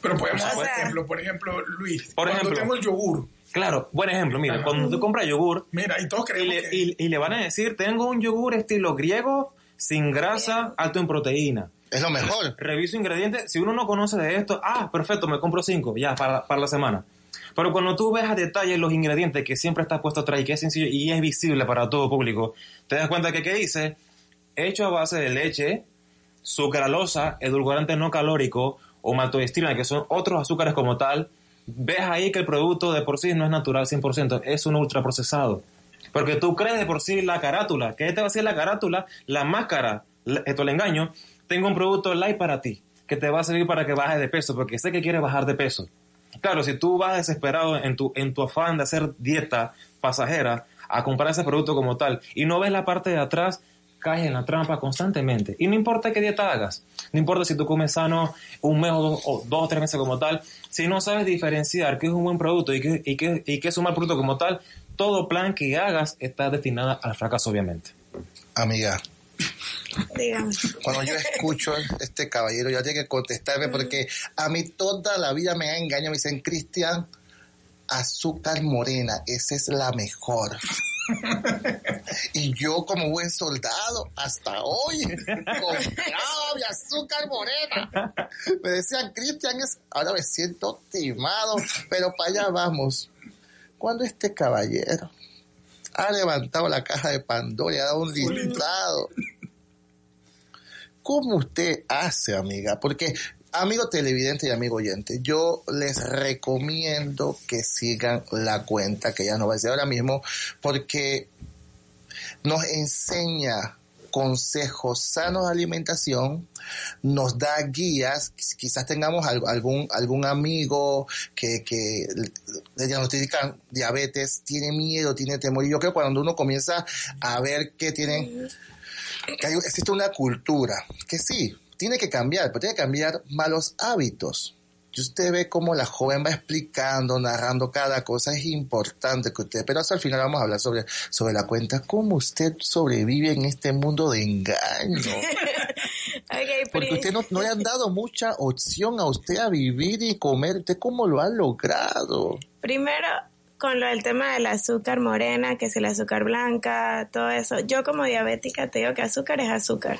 Pero podemos, O por ejemplo, por ejemplo, Luis, Por cuando ejemplo. tengo el yogur, Claro, buen ejemplo. Mira, Ajá. cuando usted compra yogur, mira, y todos y creemos le, que... y- y le van a decir, tengo un yogur estilo griego, sin grasa, alto en proteína. Es lo mejor. Reviso ingredientes. Si uno no conoce de esto, ah, perfecto, me compro cinco, ya, para, para la semana. Pero cuando tú ves a detalle los ingredientes que siempre está puesto atrás y que es sencillo y es visible para todo público, te das cuenta que, ¿qué dice? Hecho a base de leche, sucralosa, edulcorante no calórico o maltodextrina, que son otros azúcares como tal, ves ahí que el producto de por sí no es natural 100%, es un ultraprocesado. Porque tú crees de por sí la carátula, que te va a decir la carátula, la máscara, esto el engaño, tengo un producto light para ti, que te va a servir para que bajes de peso, porque sé que quieres bajar de peso. Claro, si tú vas desesperado en tu, en tu afán de hacer dieta pasajera a comprar ese producto como tal y no ves la parte de atrás, caes en la trampa constantemente. Y no importa qué dieta hagas, no importa si tú comes sano un mes o dos o, dos o tres meses como tal, si no sabes diferenciar qué es un buen producto y qué, y qué, y qué es un mal producto como tal, todo plan que hagas está destinado al fracaso, obviamente. Amiga, Dígame. cuando yo escucho a este caballero, ya tiene que contestarme porque a mí toda la vida me ha engañado. Me dicen, Cristian, azúcar morena, esa es la mejor. [LAUGHS] y yo como buen soldado, hasta hoy, compraba mi azúcar morena. Me decían, Cristian, ahora me siento timado, pero para allá vamos. Cuando este caballero ha levantado la caja de Pandora y ha dado un listado. ¿Cómo usted hace, amiga? Porque, amigo televidente y amigo oyente, yo les recomiendo que sigan la cuenta que ya no va a decir ahora mismo, porque nos enseña consejos sanos de alimentación, nos da guías, quizás tengamos al- algún, algún amigo que, que le diagnostican diabetes, tiene miedo, tiene temor, y yo creo que cuando uno comienza a ver que tienen, que existe una cultura, que sí, tiene que cambiar, pero tiene que cambiar malos hábitos. Y usted ve cómo la joven va explicando, narrando cada cosa, es importante que usted, pero hasta el final vamos a hablar sobre, sobre la cuenta, cómo usted sobrevive en este mundo de engaño. [LAUGHS] Ok, Porque usted no, no le han dado mucha opción a usted a vivir y comer. ¿Usted cómo lo ha logrado? Primero, con lo del tema del azúcar morena, que es el azúcar blanca, todo eso. Yo como diabética te digo que azúcar es azúcar.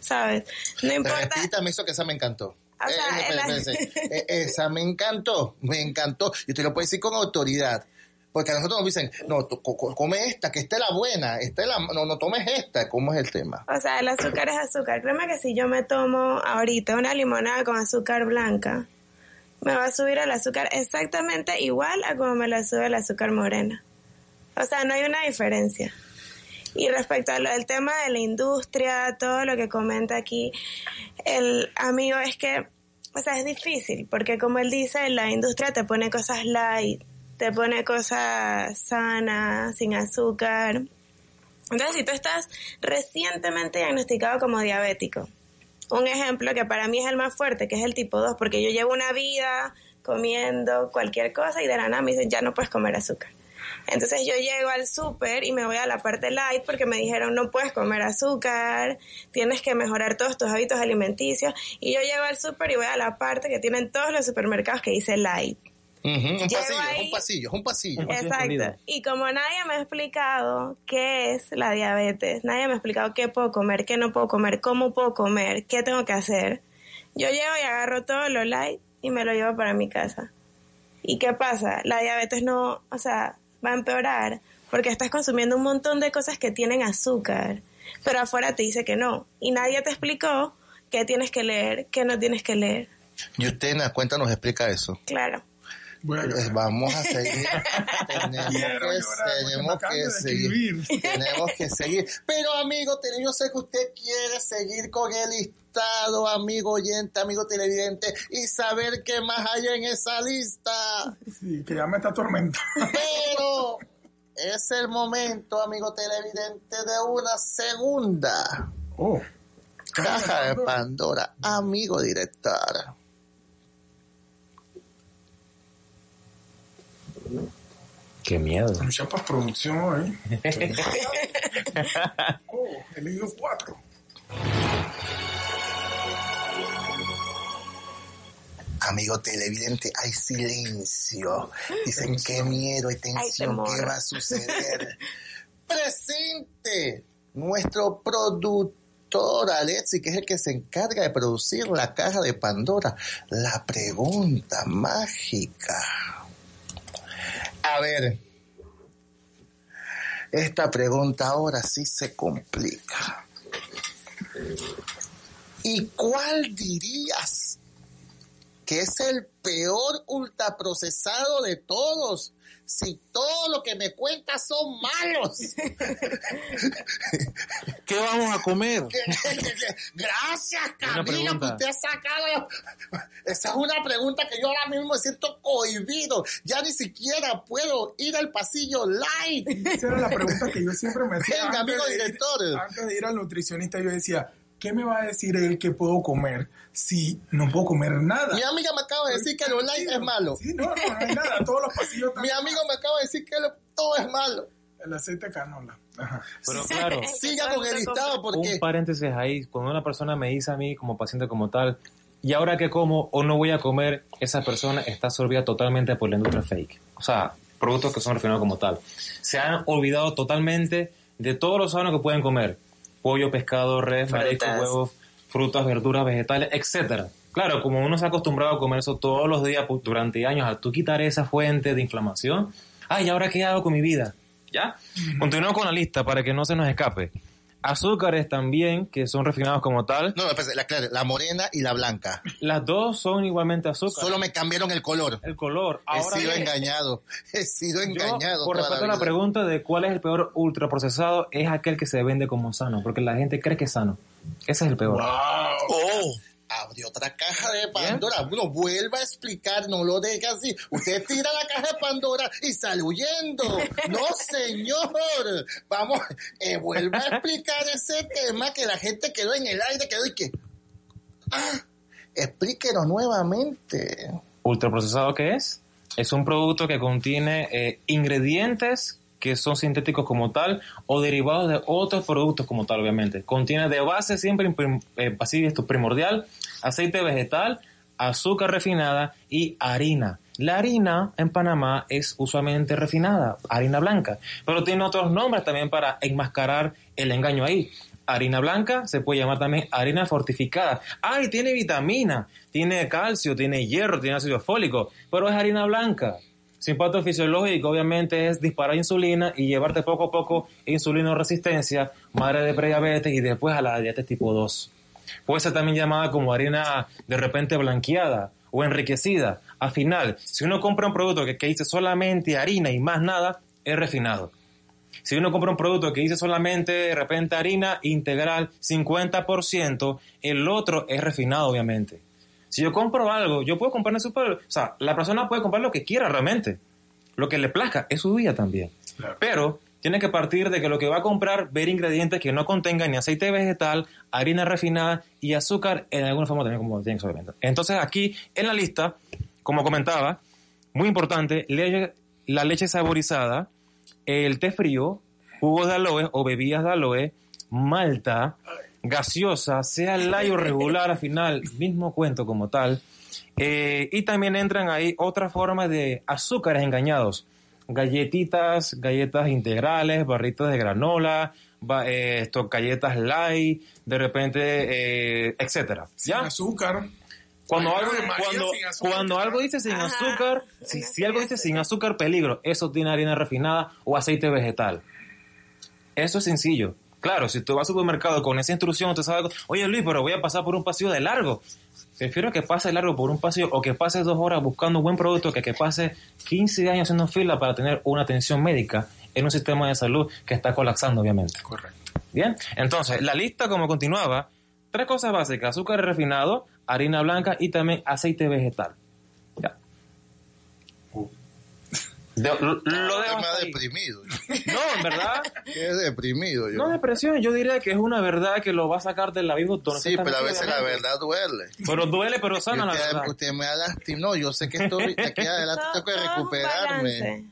¿Sabes? No importa. Repítame eso que esa me encantó. O sea, Eh, la-. [LAUGHS] Eh, esa me encantó, me encantó. Y usted lo puede decir con autoridad. Porque a nosotros nos dicen, no, come esta, que esta es la buena, esta es la, no, no tomes esta. ¿Cómo es el tema? O sea, el azúcar es azúcar. Créeme que si yo me tomo ahorita una limonada con azúcar blanca, me va a subir el azúcar exactamente igual a como me la sube el azúcar morena. O sea, no hay una diferencia. Y respecto a lo del tema de la industria, todo lo que comenta aquí el amigo es que, o sea, es difícil, porque como él dice, la industria te pone cosas light, te pone cosas sanas, sin azúcar. Entonces, si tú estás recientemente diagnosticado como diabético, un ejemplo que para mí es el más fuerte, que es el tipo 2, porque yo llevo una vida comiendo cualquier cosa y de la nada me dicen, ya no puedes comer azúcar. Entonces yo llego al súper y me voy a la parte light porque me dijeron no puedes comer azúcar, tienes que mejorar todos tus hábitos alimenticios. Y yo llego al súper y voy a la parte que tienen todos los supermercados que dice light. Un pasillo, ahí- un pasillo, un pasillo. Exacto. Y como nadie me ha explicado qué es la diabetes, nadie me ha explicado qué puedo comer, qué no puedo comer, cómo puedo comer, qué tengo que hacer, yo llego y agarro todo lo light y me lo llevo para mi casa. ¿Y qué pasa? La diabetes no, o sea, va a empeorar porque estás consumiendo un montón de cosas que tienen azúcar, pero afuera te dice que no. Y nadie te explicó qué tienes que leer, qué no tienes que leer. Y usted en la cuenta nos explica eso. Claro. Pues vamos a seguir. [LAUGHS] tenemos Quiero que, llorar tenemos seguir. [LAUGHS] Tenemos que seguir. Pero amigo, yo sé que usted quiere seguir con el listado, amigo oyente, amigo televidente, y saber qué más hay en esa lista. Sí, que ya me está atormentando. Pero [LAUGHS] es el momento, amigo televidente, de una segunda Oh, caja de Pandora, amigo director. Qué miedo. mucha postproducción hoy. [LAUGHS] oh, leído cuatro. Amigo televidente, hay silencio. Dicen qué miedo, hay tensión, temor. qué va a suceder. [LAUGHS] Presente nuestro productor Alexi, que es el que se encarga de producir la caja de Pandora. La pregunta mágica. A ver, esta pregunta ahora sí se complica. ¿Y cuál dirías que es el peor ultraprocesado de todos? Si todo lo que me cuentas son malos. [LAUGHS] ¿Qué vamos a comer? [LAUGHS] Gracias, Una Camilo, que usted ha sacado. Esa es una pregunta que yo ahora mismo me siento cohibido. Ya ni siquiera puedo ir al pasillo light. Esa era la pregunta que yo siempre me hacía. Venga, antes amigo de ir- director. antes de ir al nutricionista, yo decía, ¿qué me va a decir él que puedo comer si no puedo comer nada? Mi amiga me acaba de decir que lo light es malo. Sí, no, no, no hay nada. Todos los pasillos están Mi amigo me acaba de decir que lo- todo es malo. El aceite de canola. Ajá. Pero claro, Siga con el listado porque un paréntesis ahí, cuando una persona me dice a mí como paciente como tal, y ahora que como o no voy a comer, esa persona está absorbida totalmente por la industria fake. O sea, productos que son refinados como tal. Se han olvidado totalmente de todos los sanos que pueden comer. Pollo, pescado, res, marisco, Frutas. huevos, frutas, verduras, vegetales, etcétera. Claro, como uno se ha acostumbrado a comer eso todos los días pu- durante años, al tú quitar esa fuente de inflamación, ay, ¿y ahora qué hago con mi vida? ¿Ya? Continuamos con la lista para que no se nos escape. Azúcares también, que son refinados como tal. No, espérate, la, clara, la morena y la blanca. Las dos son igualmente azúcar. Solo me cambiaron el color. El color. Ahora He sido bien, engañado. [LAUGHS] He sido yo, engañado. por respecto a la pregunta de cuál es el peor ultraprocesado, es aquel que se vende como sano, porque la gente cree que es sano. Ese es el peor. Oh, abrió otra caja de Pandora. Bueno, vuelva a explicar, no lo deje así. Usted tira la caja de Pandora y sale huyendo. No, señor. Vamos, eh, vuelva a explicar ese tema que la gente quedó en el aire, quedó y que... Ah, explíquenos nuevamente. ¿Ultraprocesado qué es? Es un producto que contiene eh, ingredientes que son sintéticos como tal o derivados de otros productos como tal, obviamente. Contiene de base siempre, eh, así esto primordial, aceite vegetal, azúcar refinada y harina. La harina en Panamá es usualmente refinada, harina blanca, pero tiene otros nombres también para enmascarar el engaño ahí. Harina blanca se puede llamar también harina fortificada. Ah, y tiene vitamina, tiene calcio, tiene hierro, tiene ácido fólico, pero es harina blanca. Su impacto fisiológico obviamente es disparar insulina y llevarte poco a poco insulino resistencia, madre de prediabetes y después a la diabetes tipo 2. Puede ser también llamada como harina de repente blanqueada o enriquecida. Al final, si uno compra un producto que, que dice solamente harina y más nada, es refinado. Si uno compra un producto que dice solamente de repente harina integral 50%, el otro es refinado obviamente. Si yo compro algo, yo puedo comprar en el super, o sea, la persona puede comprar lo que quiera realmente. Lo que le plazca, es su día también. Pero tiene que partir de que lo que va a comprar, ver ingredientes que no contengan ni aceite vegetal, harina refinada y azúcar en alguna forma también como tienen obviamente. Entonces aquí en la lista, como comentaba, muy importante, le- la leche saborizada, el té frío, jugos de aloe o bebidas de aloe, malta, gaseosa, sea light o regular al final, mismo cuento como tal. Eh, y también entran ahí otras formas de azúcares engañados. Galletitas, galletas integrales, barritas de granola, ba- eh, esto, galletas light, de repente, eh, etcétera. Sin azúcar. Cuando algo, cuando, azúcar, cuando algo dice sin Ajá. azúcar, si, si algo dice sin azúcar, peligro, eso tiene harina refinada o aceite vegetal. Eso es sencillo. Claro, si tú vas al supermercado con esa instrucción, tú sabes, oye Luis, pero voy a pasar por un pasillo de largo. Prefiero que pase largo por un pasillo o que pase dos horas buscando un buen producto que que pase 15 años haciendo fila para tener una atención médica en un sistema de salud que está colapsando, obviamente. Correcto. Bien, entonces la lista como continuaba, tres cosas básicas, azúcar refinado, harina blanca y también aceite vegetal. Ya. De- lo, lo dejo deprimido. No, en verdad, [LAUGHS] Qué deprimido yo. no depresión, yo diría que es una verdad que lo va a sacar del abismo sí, pero a veces la verdad duele. Pero duele, pero sana la usted, verdad. usted me ha lastimado. No, yo sé que estoy aquí [LAUGHS] adelante tengo que recuperarme.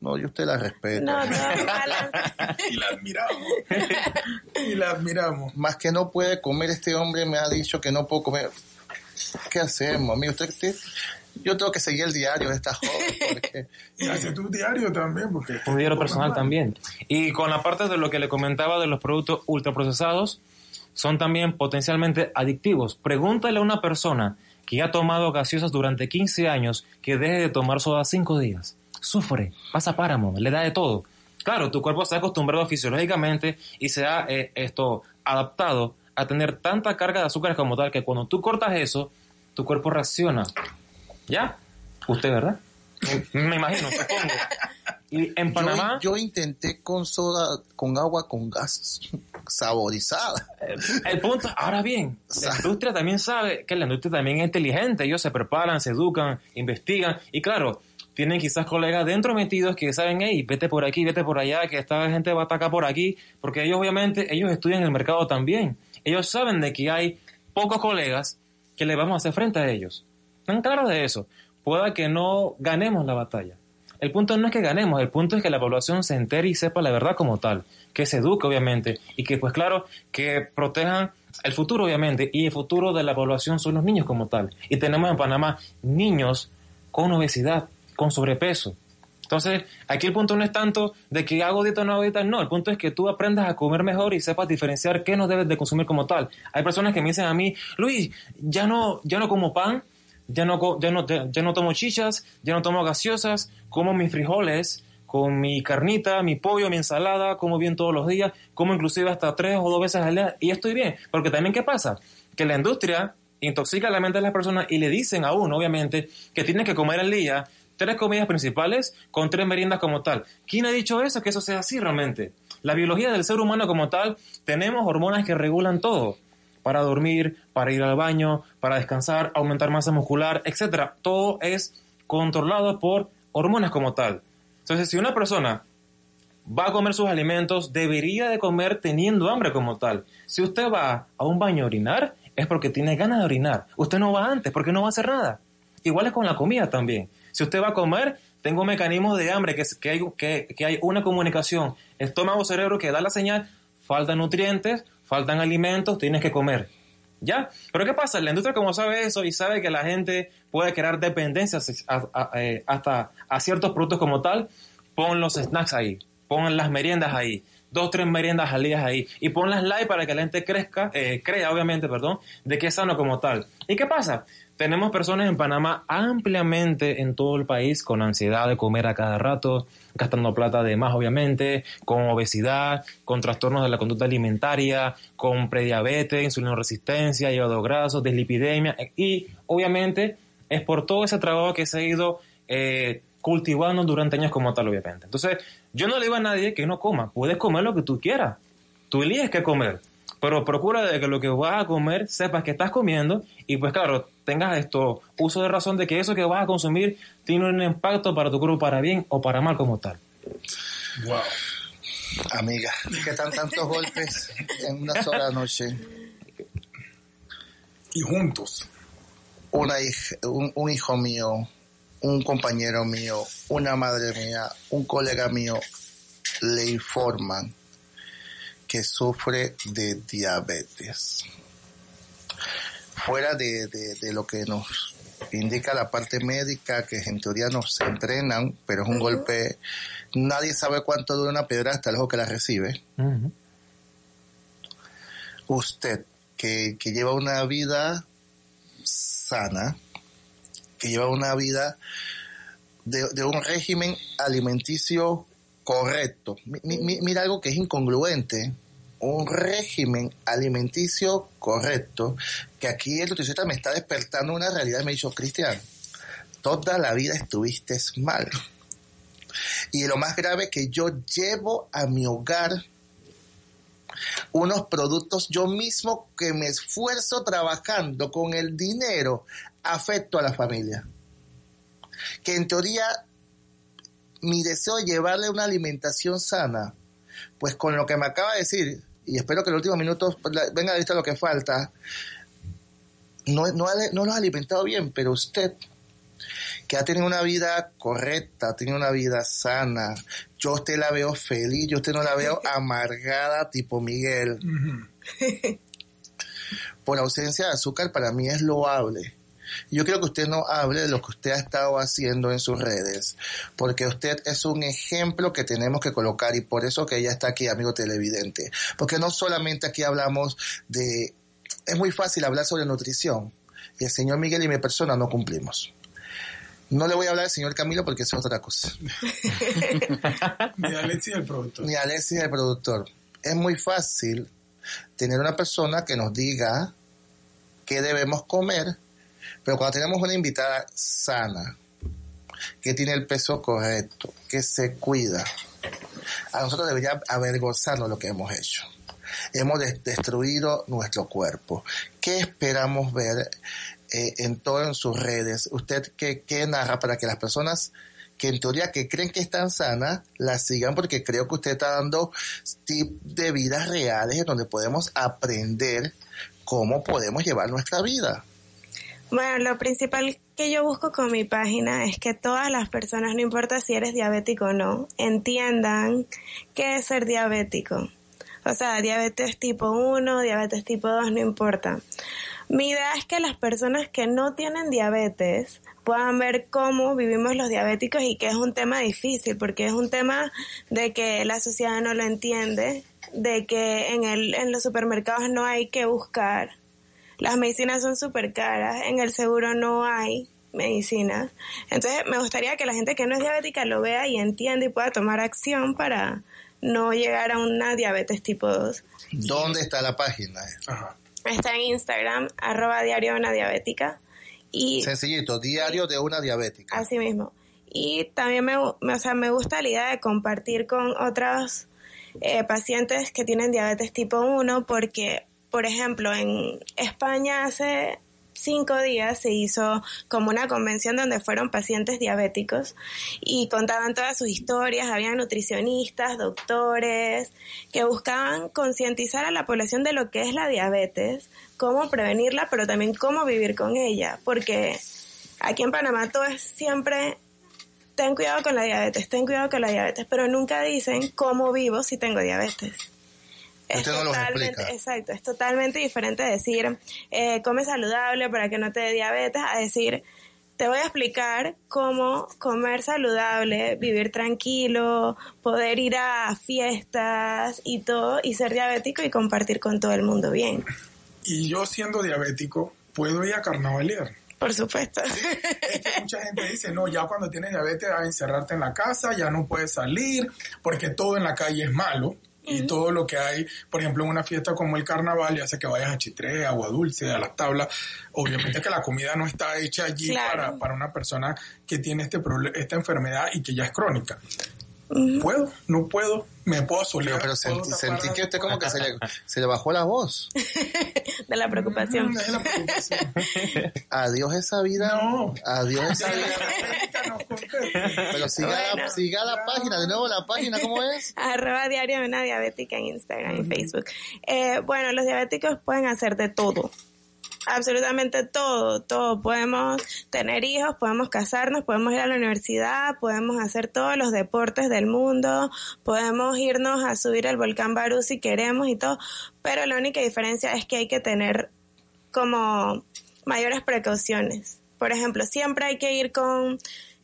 No, yo usted la respeto. No, balance. [LAUGHS] Y la admiramos. y la admiramos. Más que no puede comer, este hombre me ha dicho que no puedo comer. ¿Qué hacemos, amigo? Usted, usted- yo tengo que seguir el diario de esta joven porque [LAUGHS] Y hace tu diario también, porque... Un diario personal también. Y con la parte de lo que le comentaba de los productos ultraprocesados, son también potencialmente adictivos. Pregúntale a una persona que ha tomado gaseosas durante 15 años que deje de tomar soda 5 días. Sufre, pasa páramo, le da de todo. Claro, tu cuerpo se ha acostumbrado fisiológicamente y se ha eh, esto adaptado a tener tanta carga de azúcares como tal que cuando tú cortas eso, tu cuerpo reacciona. ¿Ya? Usted, ¿verdad? Me, me imagino, supongo. Y en Panamá... yo, yo intenté con soda, con agua con gas [LAUGHS] saborizada. El punto, ahora bien, la industria también sabe que la industria también es inteligente, ellos se preparan, se educan, investigan y claro, tienen quizás colegas dentro metidos que saben, hey, vete por aquí, vete por allá, que esta gente va a atacar por aquí, porque ellos obviamente, ellos estudian el mercado también, ellos saben de que hay pocos colegas que le vamos a hacer frente a ellos, están claros de eso, pueda que no ganemos la batalla. El punto no es que ganemos, el punto es que la población se entere y sepa la verdad como tal, que se eduque obviamente y que pues claro, que protejan el futuro obviamente y el futuro de la población son los niños como tal. Y tenemos en Panamá niños con obesidad, con sobrepeso. Entonces, aquí el punto no es tanto de que hago dieta o no hago dieta, no, el punto es que tú aprendas a comer mejor y sepas diferenciar qué no debes de consumir como tal. Hay personas que me dicen a mí, Luis, ya no, ya no como pan, ya no, ya no, ya, no tomo chichas, ya no tomo gaseosas, como mis frijoles, con mi carnita, mi pollo, mi ensalada, como bien todos los días, como inclusive hasta tres o dos veces al día y estoy bien. Porque también, ¿qué pasa? Que la industria intoxica la mente de las personas y le dicen a uno, obviamente, que tiene que comer al día tres comidas principales con tres meriendas como tal. ¿Quién ha dicho eso? Que eso sea así realmente. La biología del ser humano como tal, tenemos hormonas que regulan todo. Para dormir, para ir al baño, para descansar, aumentar masa muscular, etc. Todo es controlado por hormonas como tal. Entonces, si una persona va a comer sus alimentos, debería de comer teniendo hambre como tal. Si usted va a un baño a orinar, es porque tiene ganas de orinar. Usted no va antes porque no va a hacer nada. Igual es con la comida también. Si usted va a comer, tengo mecanismos de hambre, que, hay, que, que hay una comunicación estómago-cerebro que da la señal, faltan nutrientes, faltan alimentos, tienes que comer. ¿Ya? Pero ¿qué pasa? La industria como sabe eso y sabe que la gente puede crear dependencias eh, hasta a ciertos productos como tal, pon los snacks ahí, pon las meriendas ahí, dos, tres meriendas al día ahí y pon las live para que la gente crezca, eh, crea obviamente, perdón, de que es sano como tal. ¿Y qué pasa? Tenemos personas en Panamá ampliamente en todo el país con ansiedad de comer a cada rato, gastando plata de más obviamente, con obesidad, con trastornos de la conducta alimentaria, con prediabetes, insulinoresistencia, hígado graso, deslipidemia y obviamente es por todo ese trabajo que se ha ido eh, cultivando durante años como tal obviamente. Entonces yo no le digo a nadie que no coma, puedes comer lo que tú quieras, tú eliges qué comer pero procura de que lo que vas a comer sepas que estás comiendo y pues claro, tengas esto, uso de razón de que eso que vas a consumir tiene un impacto para tu cuerpo para bien o para mal como tal. Wow. Amiga, ¿qué tan tantos [LAUGHS] golpes en una sola noche? Y juntos. Una un, un hijo mío, un compañero mío, una madre mía, un colega mío, le informan que sufre de diabetes. Fuera de, de, lo que nos indica la parte médica, que en teoría nos entrenan, pero es un golpe, nadie sabe cuánto dura una piedra hasta el ojo que la recibe. Usted, que, que lleva una vida sana, que lleva una vida de, de un régimen alimenticio correcto. mira algo que es incongruente. Un régimen alimenticio correcto, que aquí el nutricionista me está despertando una realidad. Me ha dicho, Cristian, toda la vida estuviste mal. Y lo más grave es que yo llevo a mi hogar unos productos yo mismo que me esfuerzo trabajando con el dinero, afecto a la familia. Que en teoría mi deseo de llevarle una alimentación sana, pues con lo que me acaba de decir, y espero que en los últimos minutos venga a lista lo que falta, no, no, no lo ha alimentado bien, pero usted, que ha tenido una vida correcta, ha tenido una vida sana, yo usted la veo feliz, yo usted no la veo [LAUGHS] amargada tipo Miguel. Por ausencia de azúcar para mí es loable yo quiero que usted no hable de lo que usted ha estado haciendo en sus redes, porque usted es un ejemplo que tenemos que colocar y por eso que ella está aquí, amigo televidente. Porque no solamente aquí hablamos de... Es muy fácil hablar sobre nutrición y el señor Miguel y mi persona no cumplimos. No le voy a hablar al señor Camilo porque es otra cosa. [LAUGHS] Ni a Alexis el productor. Ni a Alexis el productor. Es muy fácil tener una persona que nos diga qué debemos comer pero cuando tenemos una invitada sana, que tiene el peso correcto, que se cuida, a nosotros debería avergonzarnos lo que hemos hecho. Hemos destruido nuestro cuerpo. ¿Qué esperamos ver eh, en todas sus redes? ¿Usted qué, qué narra para que las personas que en teoría que creen que están sanas, las sigan porque creo que usted está dando tips de vidas reales en donde podemos aprender cómo podemos llevar nuestra vida. Bueno, lo principal que yo busco con mi página es que todas las personas, no importa si eres diabético o no, entiendan qué es ser diabético. O sea, diabetes tipo 1, diabetes tipo 2, no importa. Mi idea es que las personas que no tienen diabetes puedan ver cómo vivimos los diabéticos y que es un tema difícil, porque es un tema de que la sociedad no lo entiende, de que en, el, en los supermercados no hay que buscar las medicinas son súper caras, en el seguro no hay medicinas. Entonces, me gustaría que la gente que no es diabética lo vea y entienda y pueda tomar acción para no llegar a una diabetes tipo 2. ¿Dónde está la página? Está en Instagram, arroba diario de una diabética. Y Sencillito, diario de una diabética. Así mismo. Y también me, me- o sea, me gusta la idea de compartir con otros eh, pacientes que tienen diabetes tipo 1 porque, por ejemplo, en España hace cinco días se hizo como una convención donde fueron pacientes diabéticos y contaban todas sus historias, había nutricionistas, doctores, que buscaban concientizar a la población de lo que es la diabetes, cómo prevenirla, pero también cómo vivir con ella, porque aquí en Panamá todo es siempre ten cuidado con la diabetes, ten cuidado con la diabetes, pero nunca dicen cómo vivo si tengo diabetes. Es Usted no los totalmente, explica. exacto, es totalmente diferente decir eh, come saludable para que no te dé diabetes a decir te voy a explicar cómo comer saludable, vivir tranquilo, poder ir a fiestas y todo y ser diabético y compartir con todo el mundo bien. Y yo siendo diabético, puedo ir a carnavalear. Por supuesto. Es que mucha gente dice, no, ya cuando tienes diabetes a encerrarte en la casa, ya no puedes salir, porque todo en la calle es malo. Y todo lo que hay, por ejemplo, en una fiesta como el carnaval, ya sea que vayas a Chitré, Agua Dulce, a las tablas, obviamente que la comida no está hecha allí Claro. para, para una persona que tiene este esta enfermedad y que ya es crónica. ¿Puedo? ¿No puedo? ¿Me puedo solear? Pero ¿Puedo sentí, sentí que usted como que se le, se le bajó la voz. [LAUGHS] De la preocupación. Mm, es la preocupación. [LAUGHS] Adiós esa vida. No. Adiós esa vida. Pero siga, la, Bueno. siga la página, de nuevo la página, ¿cómo es? [LAUGHS] arroba diario de una diabética en Instagram y Facebook. Eh, bueno, los diabéticos pueden hacer de todo. Absolutamente todo, todo. Podemos tener hijos, podemos casarnos, podemos ir a la universidad, podemos hacer todos los deportes del mundo, podemos irnos a subir el volcán Barú si queremos y todo, pero la única diferencia es que hay que tener como mayores precauciones. Por ejemplo, siempre hay que ir con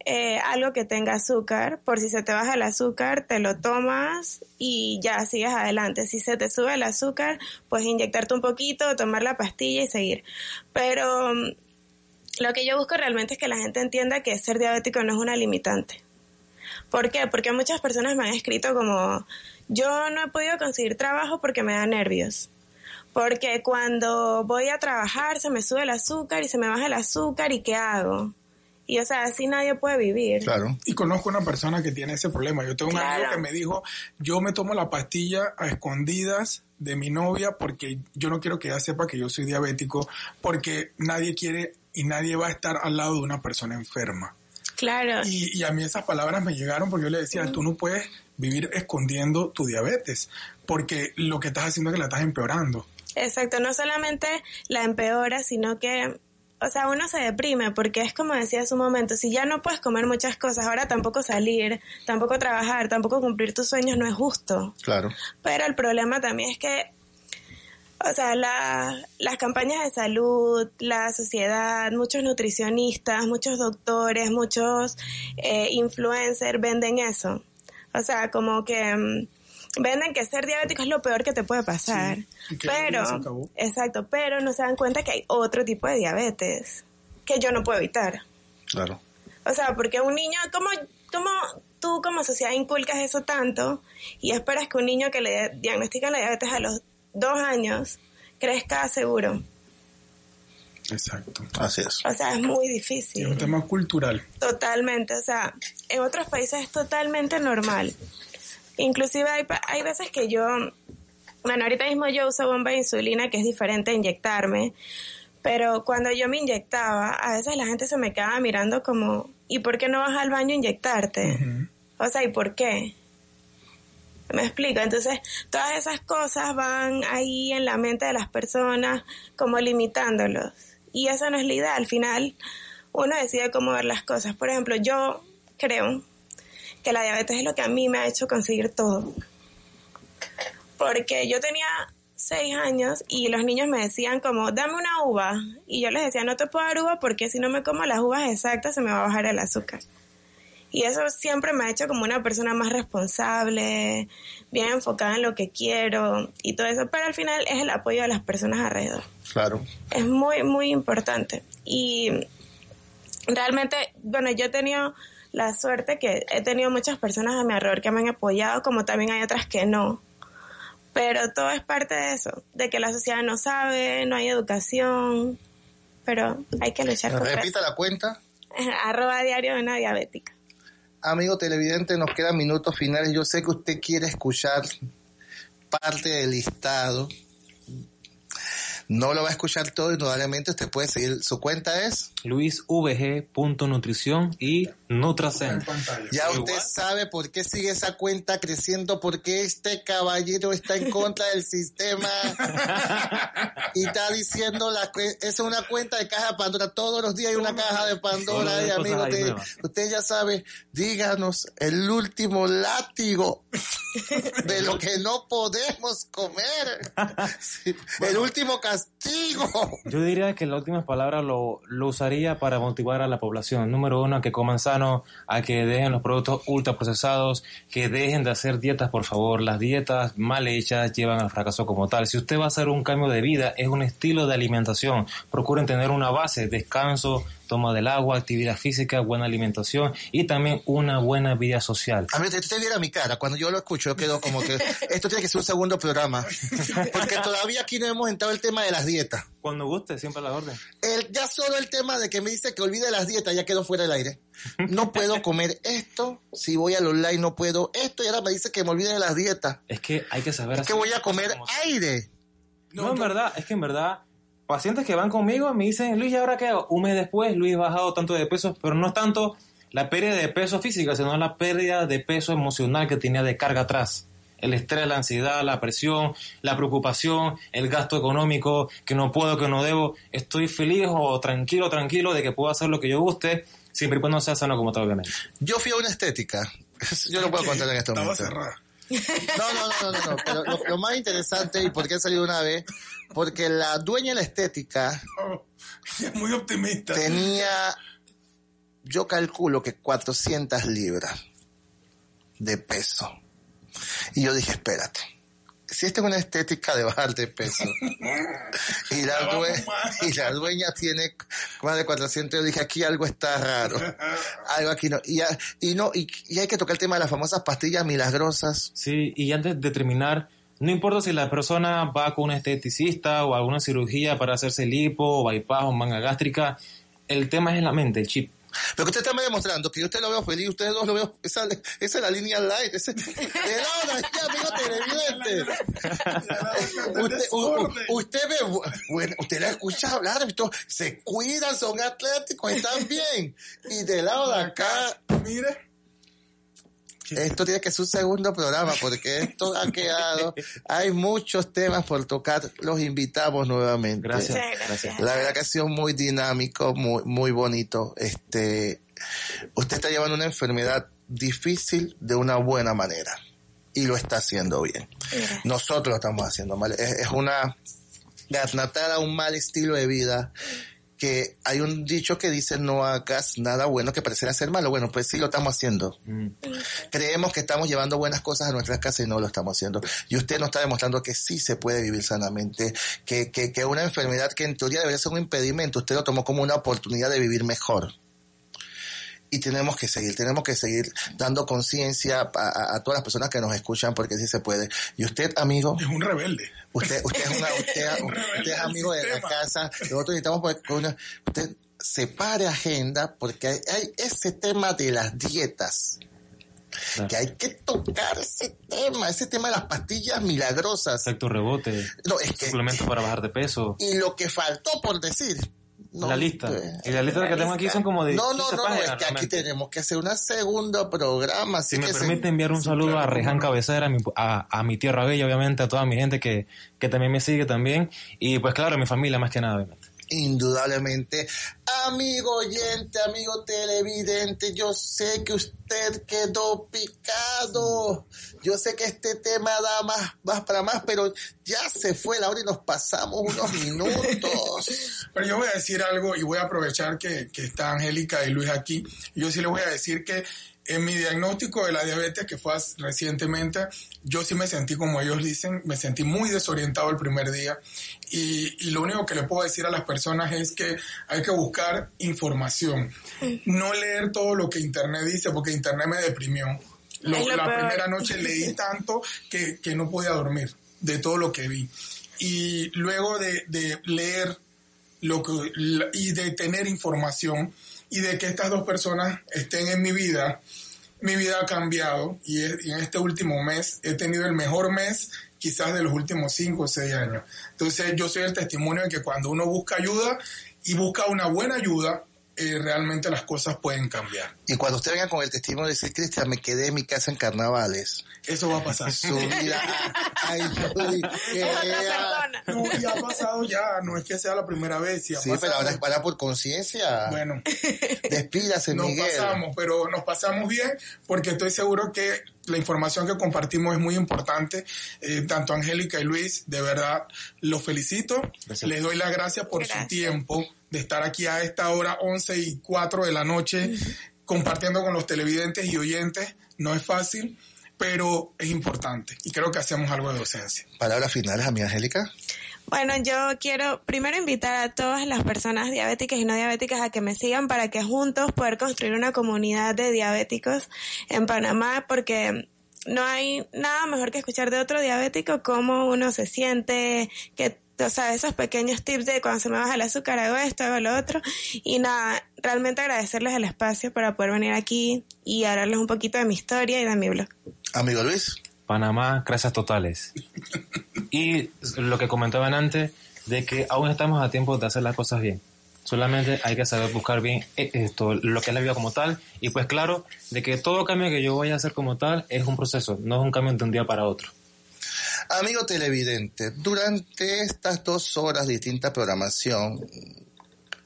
eh, algo que tenga azúcar, por si se te baja el azúcar, te lo tomas y ya sigues adelante. Si se te sube el azúcar, pues inyectarte un poquito, tomar la pastilla y seguir. Pero mm, lo que yo busco realmente es que la gente entienda que ser diabético no es una limitante. ¿Por qué? Porque muchas personas me han escrito como, yo no he podido conseguir trabajo porque me da nervios. Porque cuando voy a trabajar se me sube el azúcar y se me baja el azúcar y ¿qué hago? Y o sea, así nadie puede vivir. Claro. Y conozco una persona que tiene ese problema. Yo tengo un amigo que me dijo, yo me tomo la pastilla a escondidas de mi novia porque yo no quiero que ella sepa que yo soy diabético porque nadie quiere y nadie va a estar al lado de una persona enferma. Claro. Y, y a mí esas palabras me llegaron porque yo le decía, tú no puedes vivir escondiendo tu diabetes porque lo que estás haciendo es que la estás empeorando. Exacto, no solamente la empeora, sino que, o sea, uno se deprime porque es como decía hace un momento, si ya no puedes comer muchas cosas, ahora tampoco salir, tampoco trabajar, tampoco cumplir tus sueños no es justo. Claro. Pero el problema también es que, o sea, la- las campañas de salud, la sociedad, muchos nutricionistas, muchos doctores, muchos eh, influencers venden eso. O sea, como que mm, venden que ser diabético es lo peor que te puede pasar. pero, exacto, pero no se dan cuenta que hay otro tipo de diabetes que yo no puedo evitar. Claro. O sea, porque un niño, ¿cómo, cómo tú como sociedad inculcas eso tanto y esperas que un niño que le diagnostican la diabetes a los dos años crezca seguro? Exacto. Así es. O sea, es muy Y es difícil. un tema cultural. Totalmente. O sea, en otros países es totalmente normal. Inclusive hay, hay veces que yo, bueno, ahorita mismo yo uso bomba de insulina, que es diferente a inyectarme, pero cuando yo me inyectaba, a veces la gente se me quedaba mirando como, ¿y por qué no vas al baño a inyectarte? O sea, ¿y por qué? Me explico. Entonces, todas esas cosas van ahí en la mente de las personas como limitándolos. Y eso no es la idea. Al final, uno decide cómo ver las cosas. Por ejemplo, yo creo que la diabetes es lo que a mí me ha hecho conseguir todo. Porque yo tenía seis años y los niños me decían como, dame una uva. Y yo les decía, no te puedo dar uva porque si no me como las uvas exactas se me va a bajar el azúcar. Y eso siempre me ha hecho como una persona más responsable, bien enfocada en lo que quiero y todo eso. Pero al final es el apoyo de las personas alrededor. Claro. Es muy, muy importante. Y realmente, bueno, yo he tenido la suerte que he tenido muchas personas a mi alrededor que me han apoyado, como también hay otras que no. Pero todo es parte de eso, de que la sociedad no sabe, no hay educación, pero hay que luchar contra Repita la cuenta. eso. [LAUGHS] Arroba diario de una diabética. Amigo televidente, nos quedan minutos finales. Yo sé que usted quiere escuchar parte del listado. No lo va a escuchar todo, indudablemente usted puede seguir. Su cuenta es. luisvg.nutrición y Nutracen. Ya usted sabe por qué sigue esa cuenta creciendo, porque este caballero está en contra del sistema [LAUGHS] y está diciendo la es una cuenta de caja de Pandora. Todos los días hay una caja de Pandora. Y amigo, usted, ya sabe, díganos el último látigo de lo que no podemos comer. Sí, el último castigo. Yo diría que las últimas palabras lo, lo usaría para motivar a la población. Número uno, a que coman sano, a que dejen los productos ultraprocesados, que dejen de hacer dietas, por favor. Las dietas mal hechas llevan al fracaso como tal. Si usted va a hacer un cambio de vida, es un estilo de alimentación. Procuren tener una base, descanso, toma del agua, actividad física, buena alimentación y también una buena vida social. A mí, si usted viera mi cara, cuando yo lo escucho, yo quedo como que esto tiene que ser un segundo programa. Porque todavía aquí no hemos entrado el tema de las dietas. Cuando guste, siempre a la orden. El, ya solo el tema de que me dice que olvide las dietas ya quedó fuera del aire. No puedo comer esto, si voy al online no puedo esto y ahora me dice que me olvide de las dietas. Es que hay que saber Es que voy a comer aire. No, en verdad, es que en verdad, pacientes que van conmigo me dicen, Luis, ¿y ahora qué hago? Un mes después, Luis, bajado tanto de peso, pero no es tanto la pérdida de peso física, sino la pérdida de peso emocional que tenía de carga atrás. El estrés, la ansiedad, la presión, la preocupación, el gasto económico, que no puedo, que no debo. Estoy feliz o tranquilo, tranquilo de que puedo hacer lo que yo guste, siempre y cuando sea sano como tal, obviamente. Yo fui a una estética. [LAUGHS] Yo no puedo contar en este Estaba momento. cerrada. No, no, no, no, no. Pero lo, lo más interesante y por qué he salido una vez, porque la dueña de la estética Oh, es muy optimista. tenía, yo calculo que 400 libras de peso. Y yo dije, espérate, si esta es una estética de bajar de peso y la, due- y la dueña tiene más de 400, yo dije, aquí algo está raro. Algo aquí no. Y, y no, y, y hay que tocar el tema de las famosas pastillas milagrosas. Sí, y antes de terminar, no importa si la persona va con un esteticista o alguna cirugía para hacerse lipo, o bypass o manga gástrica, el tema es en la mente, el chip. Pero que usted está me demostrando que yo usted lo veo feliz, ustedes dos lo veo, esa, esa es la línea light, [LAUGHS] de lado de aquí, amigo televidente. [LAUGHS] Usted, u- u- usted ve, bu- bueno, usted la escucha hablar, se cuidan, son atléticos, están bien. Y del lado de acá, Mire, [LAUGHS] esto tiene que ser un segundo programa porque esto ha quedado, hay muchos temas por tocar, los invitamos nuevamente. Gracias. La verdad que ha sido muy dinámico, muy, muy bonito. Este, usted está llevando una enfermedad difícil de una buena manera y lo está haciendo bien. Gracias. Nosotros lo estamos haciendo mal. Es, es una garnatada, un mal estilo de vida que hay un dicho que dice no hagas nada bueno que pareciera ser malo. Bueno, pues sí lo estamos haciendo. Mm. Creemos que estamos llevando buenas cosas a nuestras casas y no lo estamos haciendo. Y usted nos está demostrando que sí se puede vivir sanamente, que, que, que una enfermedad que en teoría debería ser un impedimento, usted lo tomó como una oportunidad de vivir mejor. Y tenemos que seguir, tenemos que seguir dando conciencia a, a- a todas las personas que nos escuchan porque sí se puede. Y usted, amigo, es un rebelde. Usted, usted es una, [LAUGHS] usted, usted es amigo de la casa. Nosotros necesitamos usted separe agenda porque hay, hay ese tema de las dietas. Claro. Que hay que tocar ese tema, ese tema de las pastillas milagrosas. Efecto rebote, No, es que, suplementos para bajar de peso. y lo que faltó por decir. No, la lista. eh, Y la lista que tengo aquí son como de No, no, 15 no, es que aquí tenemos que hacer un segundo programa. Así Si me se- permite enviar un saludo a Rejan Cabecera, a mi, a, a mi tierra bella, obviamente, a toda mi gente que, que también me sigue también. Y pues claro, a mi familia más que nada, obviamente. Indudablemente. Amigo oyente, amigo televidente, yo sé que usted quedó picado. Yo sé que este tema da más, más para más, pero ya se fue la hora y nos pasamos unos minutos. [LAUGHS] Pero yo voy a decir algo y voy a aprovechar que, que está Angélica y Luis aquí. Yo sí les voy a decir que En mi diagnóstico de la diabetes, que fue recientemente, yo sí me sentí, como ellos dicen, me sentí muy desorientado el primer día. Y, y lo único que le puedo decir a las personas es que hay que buscar información. No leer todo lo que Internet dice, porque Internet me deprimió. Lo- la peor. primera noche [LAUGHS] leí tanto que, que no podía dormir de todo lo que vi. Y luego de, de leer lo que, y de tener información y de que estas dos personas estén en mi vida, mi vida ha cambiado y, en este último mes he tenido el mejor mes quizás de los últimos cinco o seis años. Entonces yo soy el testimonio de que cuando uno busca ayuda y busca una buena ayuda, eh, realmente las cosas pueden cambiar. Y cuando usted venga con el testimonio de decir, Cristian, me quedé en mi casa en carnavales. Eso va a pasar. Su vida. Ay, Judy, [LAUGHS] que vea. No, y ha pasado ya, no es que sea la primera vez. Sí, ha Sí, pero pasado. ahora es para por conciencia. Bueno, Despídase, nos Miguel. pasamos, pero nos pasamos bien porque estoy seguro que la información que compartimos es muy importante. Eh, tanto Angélica y Luis, de verdad, los felicito. Gracias. Les doy las gracias por Gracias. su tiempo de estar aquí a esta hora, 11 y 4 de la noche, compartiendo con los televidentes y oyentes. No es fácil, pero es importante y creo que hacemos algo de docencia. Palabras finales, amiga Angélica. Bueno, yo quiero primero invitar a todas las personas diabéticas y no diabéticas a que me sigan para que juntos poder construir una comunidad de diabéticos en Panamá porque no hay nada mejor que escuchar de otro diabético cómo uno se siente, que o sea, esos pequeños tips de cuando se me baja el azúcar hago esto, hago lo otro y nada, realmente agradecerles el espacio para poder venir aquí y hablarles un poquito de mi historia y de mi blog. Amigo Luis. Panamá, gracias totales. [LAUGHS] Y lo que comentaban antes, de que aún estamos a tiempo de hacer las cosas bien. Solamente hay que saber buscar bien eh, esto, lo que es la vida como tal. Y pues claro, de que todo cambio que yo vaya a hacer como tal es un proceso, no es un cambio de un día para otro. Amigo televidente, durante estas dos horas de distinta programación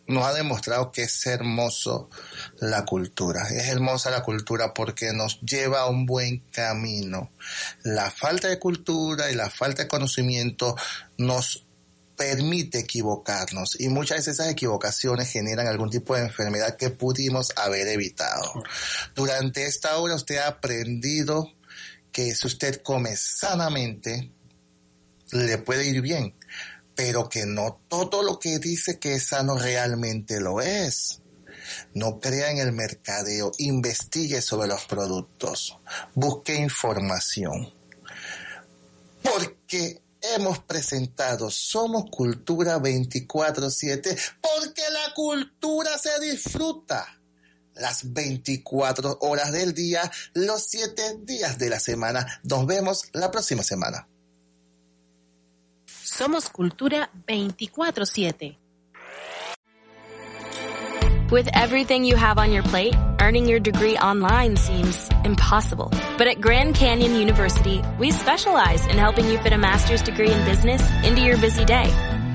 nos ha demostrado que es hermoso la cultura. Es hermosa la cultura porque nos lleva a un buen camino. La falta de cultura y la falta de conocimiento nos permite equivocarnos y muchas veces esas equivocaciones generan algún tipo de enfermedad que pudimos haber evitado. Durante esta hora usted ha aprendido que si usted come sanamente, le puede ir bien, pero que no todo lo que dice que es sano realmente lo es. No crea en el mercadeo, investigue sobre los productos, busque información. Porque hemos presentado Somos Cultura 24/7, porque la cultura se disfruta las 24 horas del día, los 7 días de la semana. Nos vemos la próxima semana. Somos Cultura 24-7. With everything you have on your plate, earning your degree online seems impossible. But at Grand Canyon University, we specialize in helping you fit a master's degree in business into your busy day.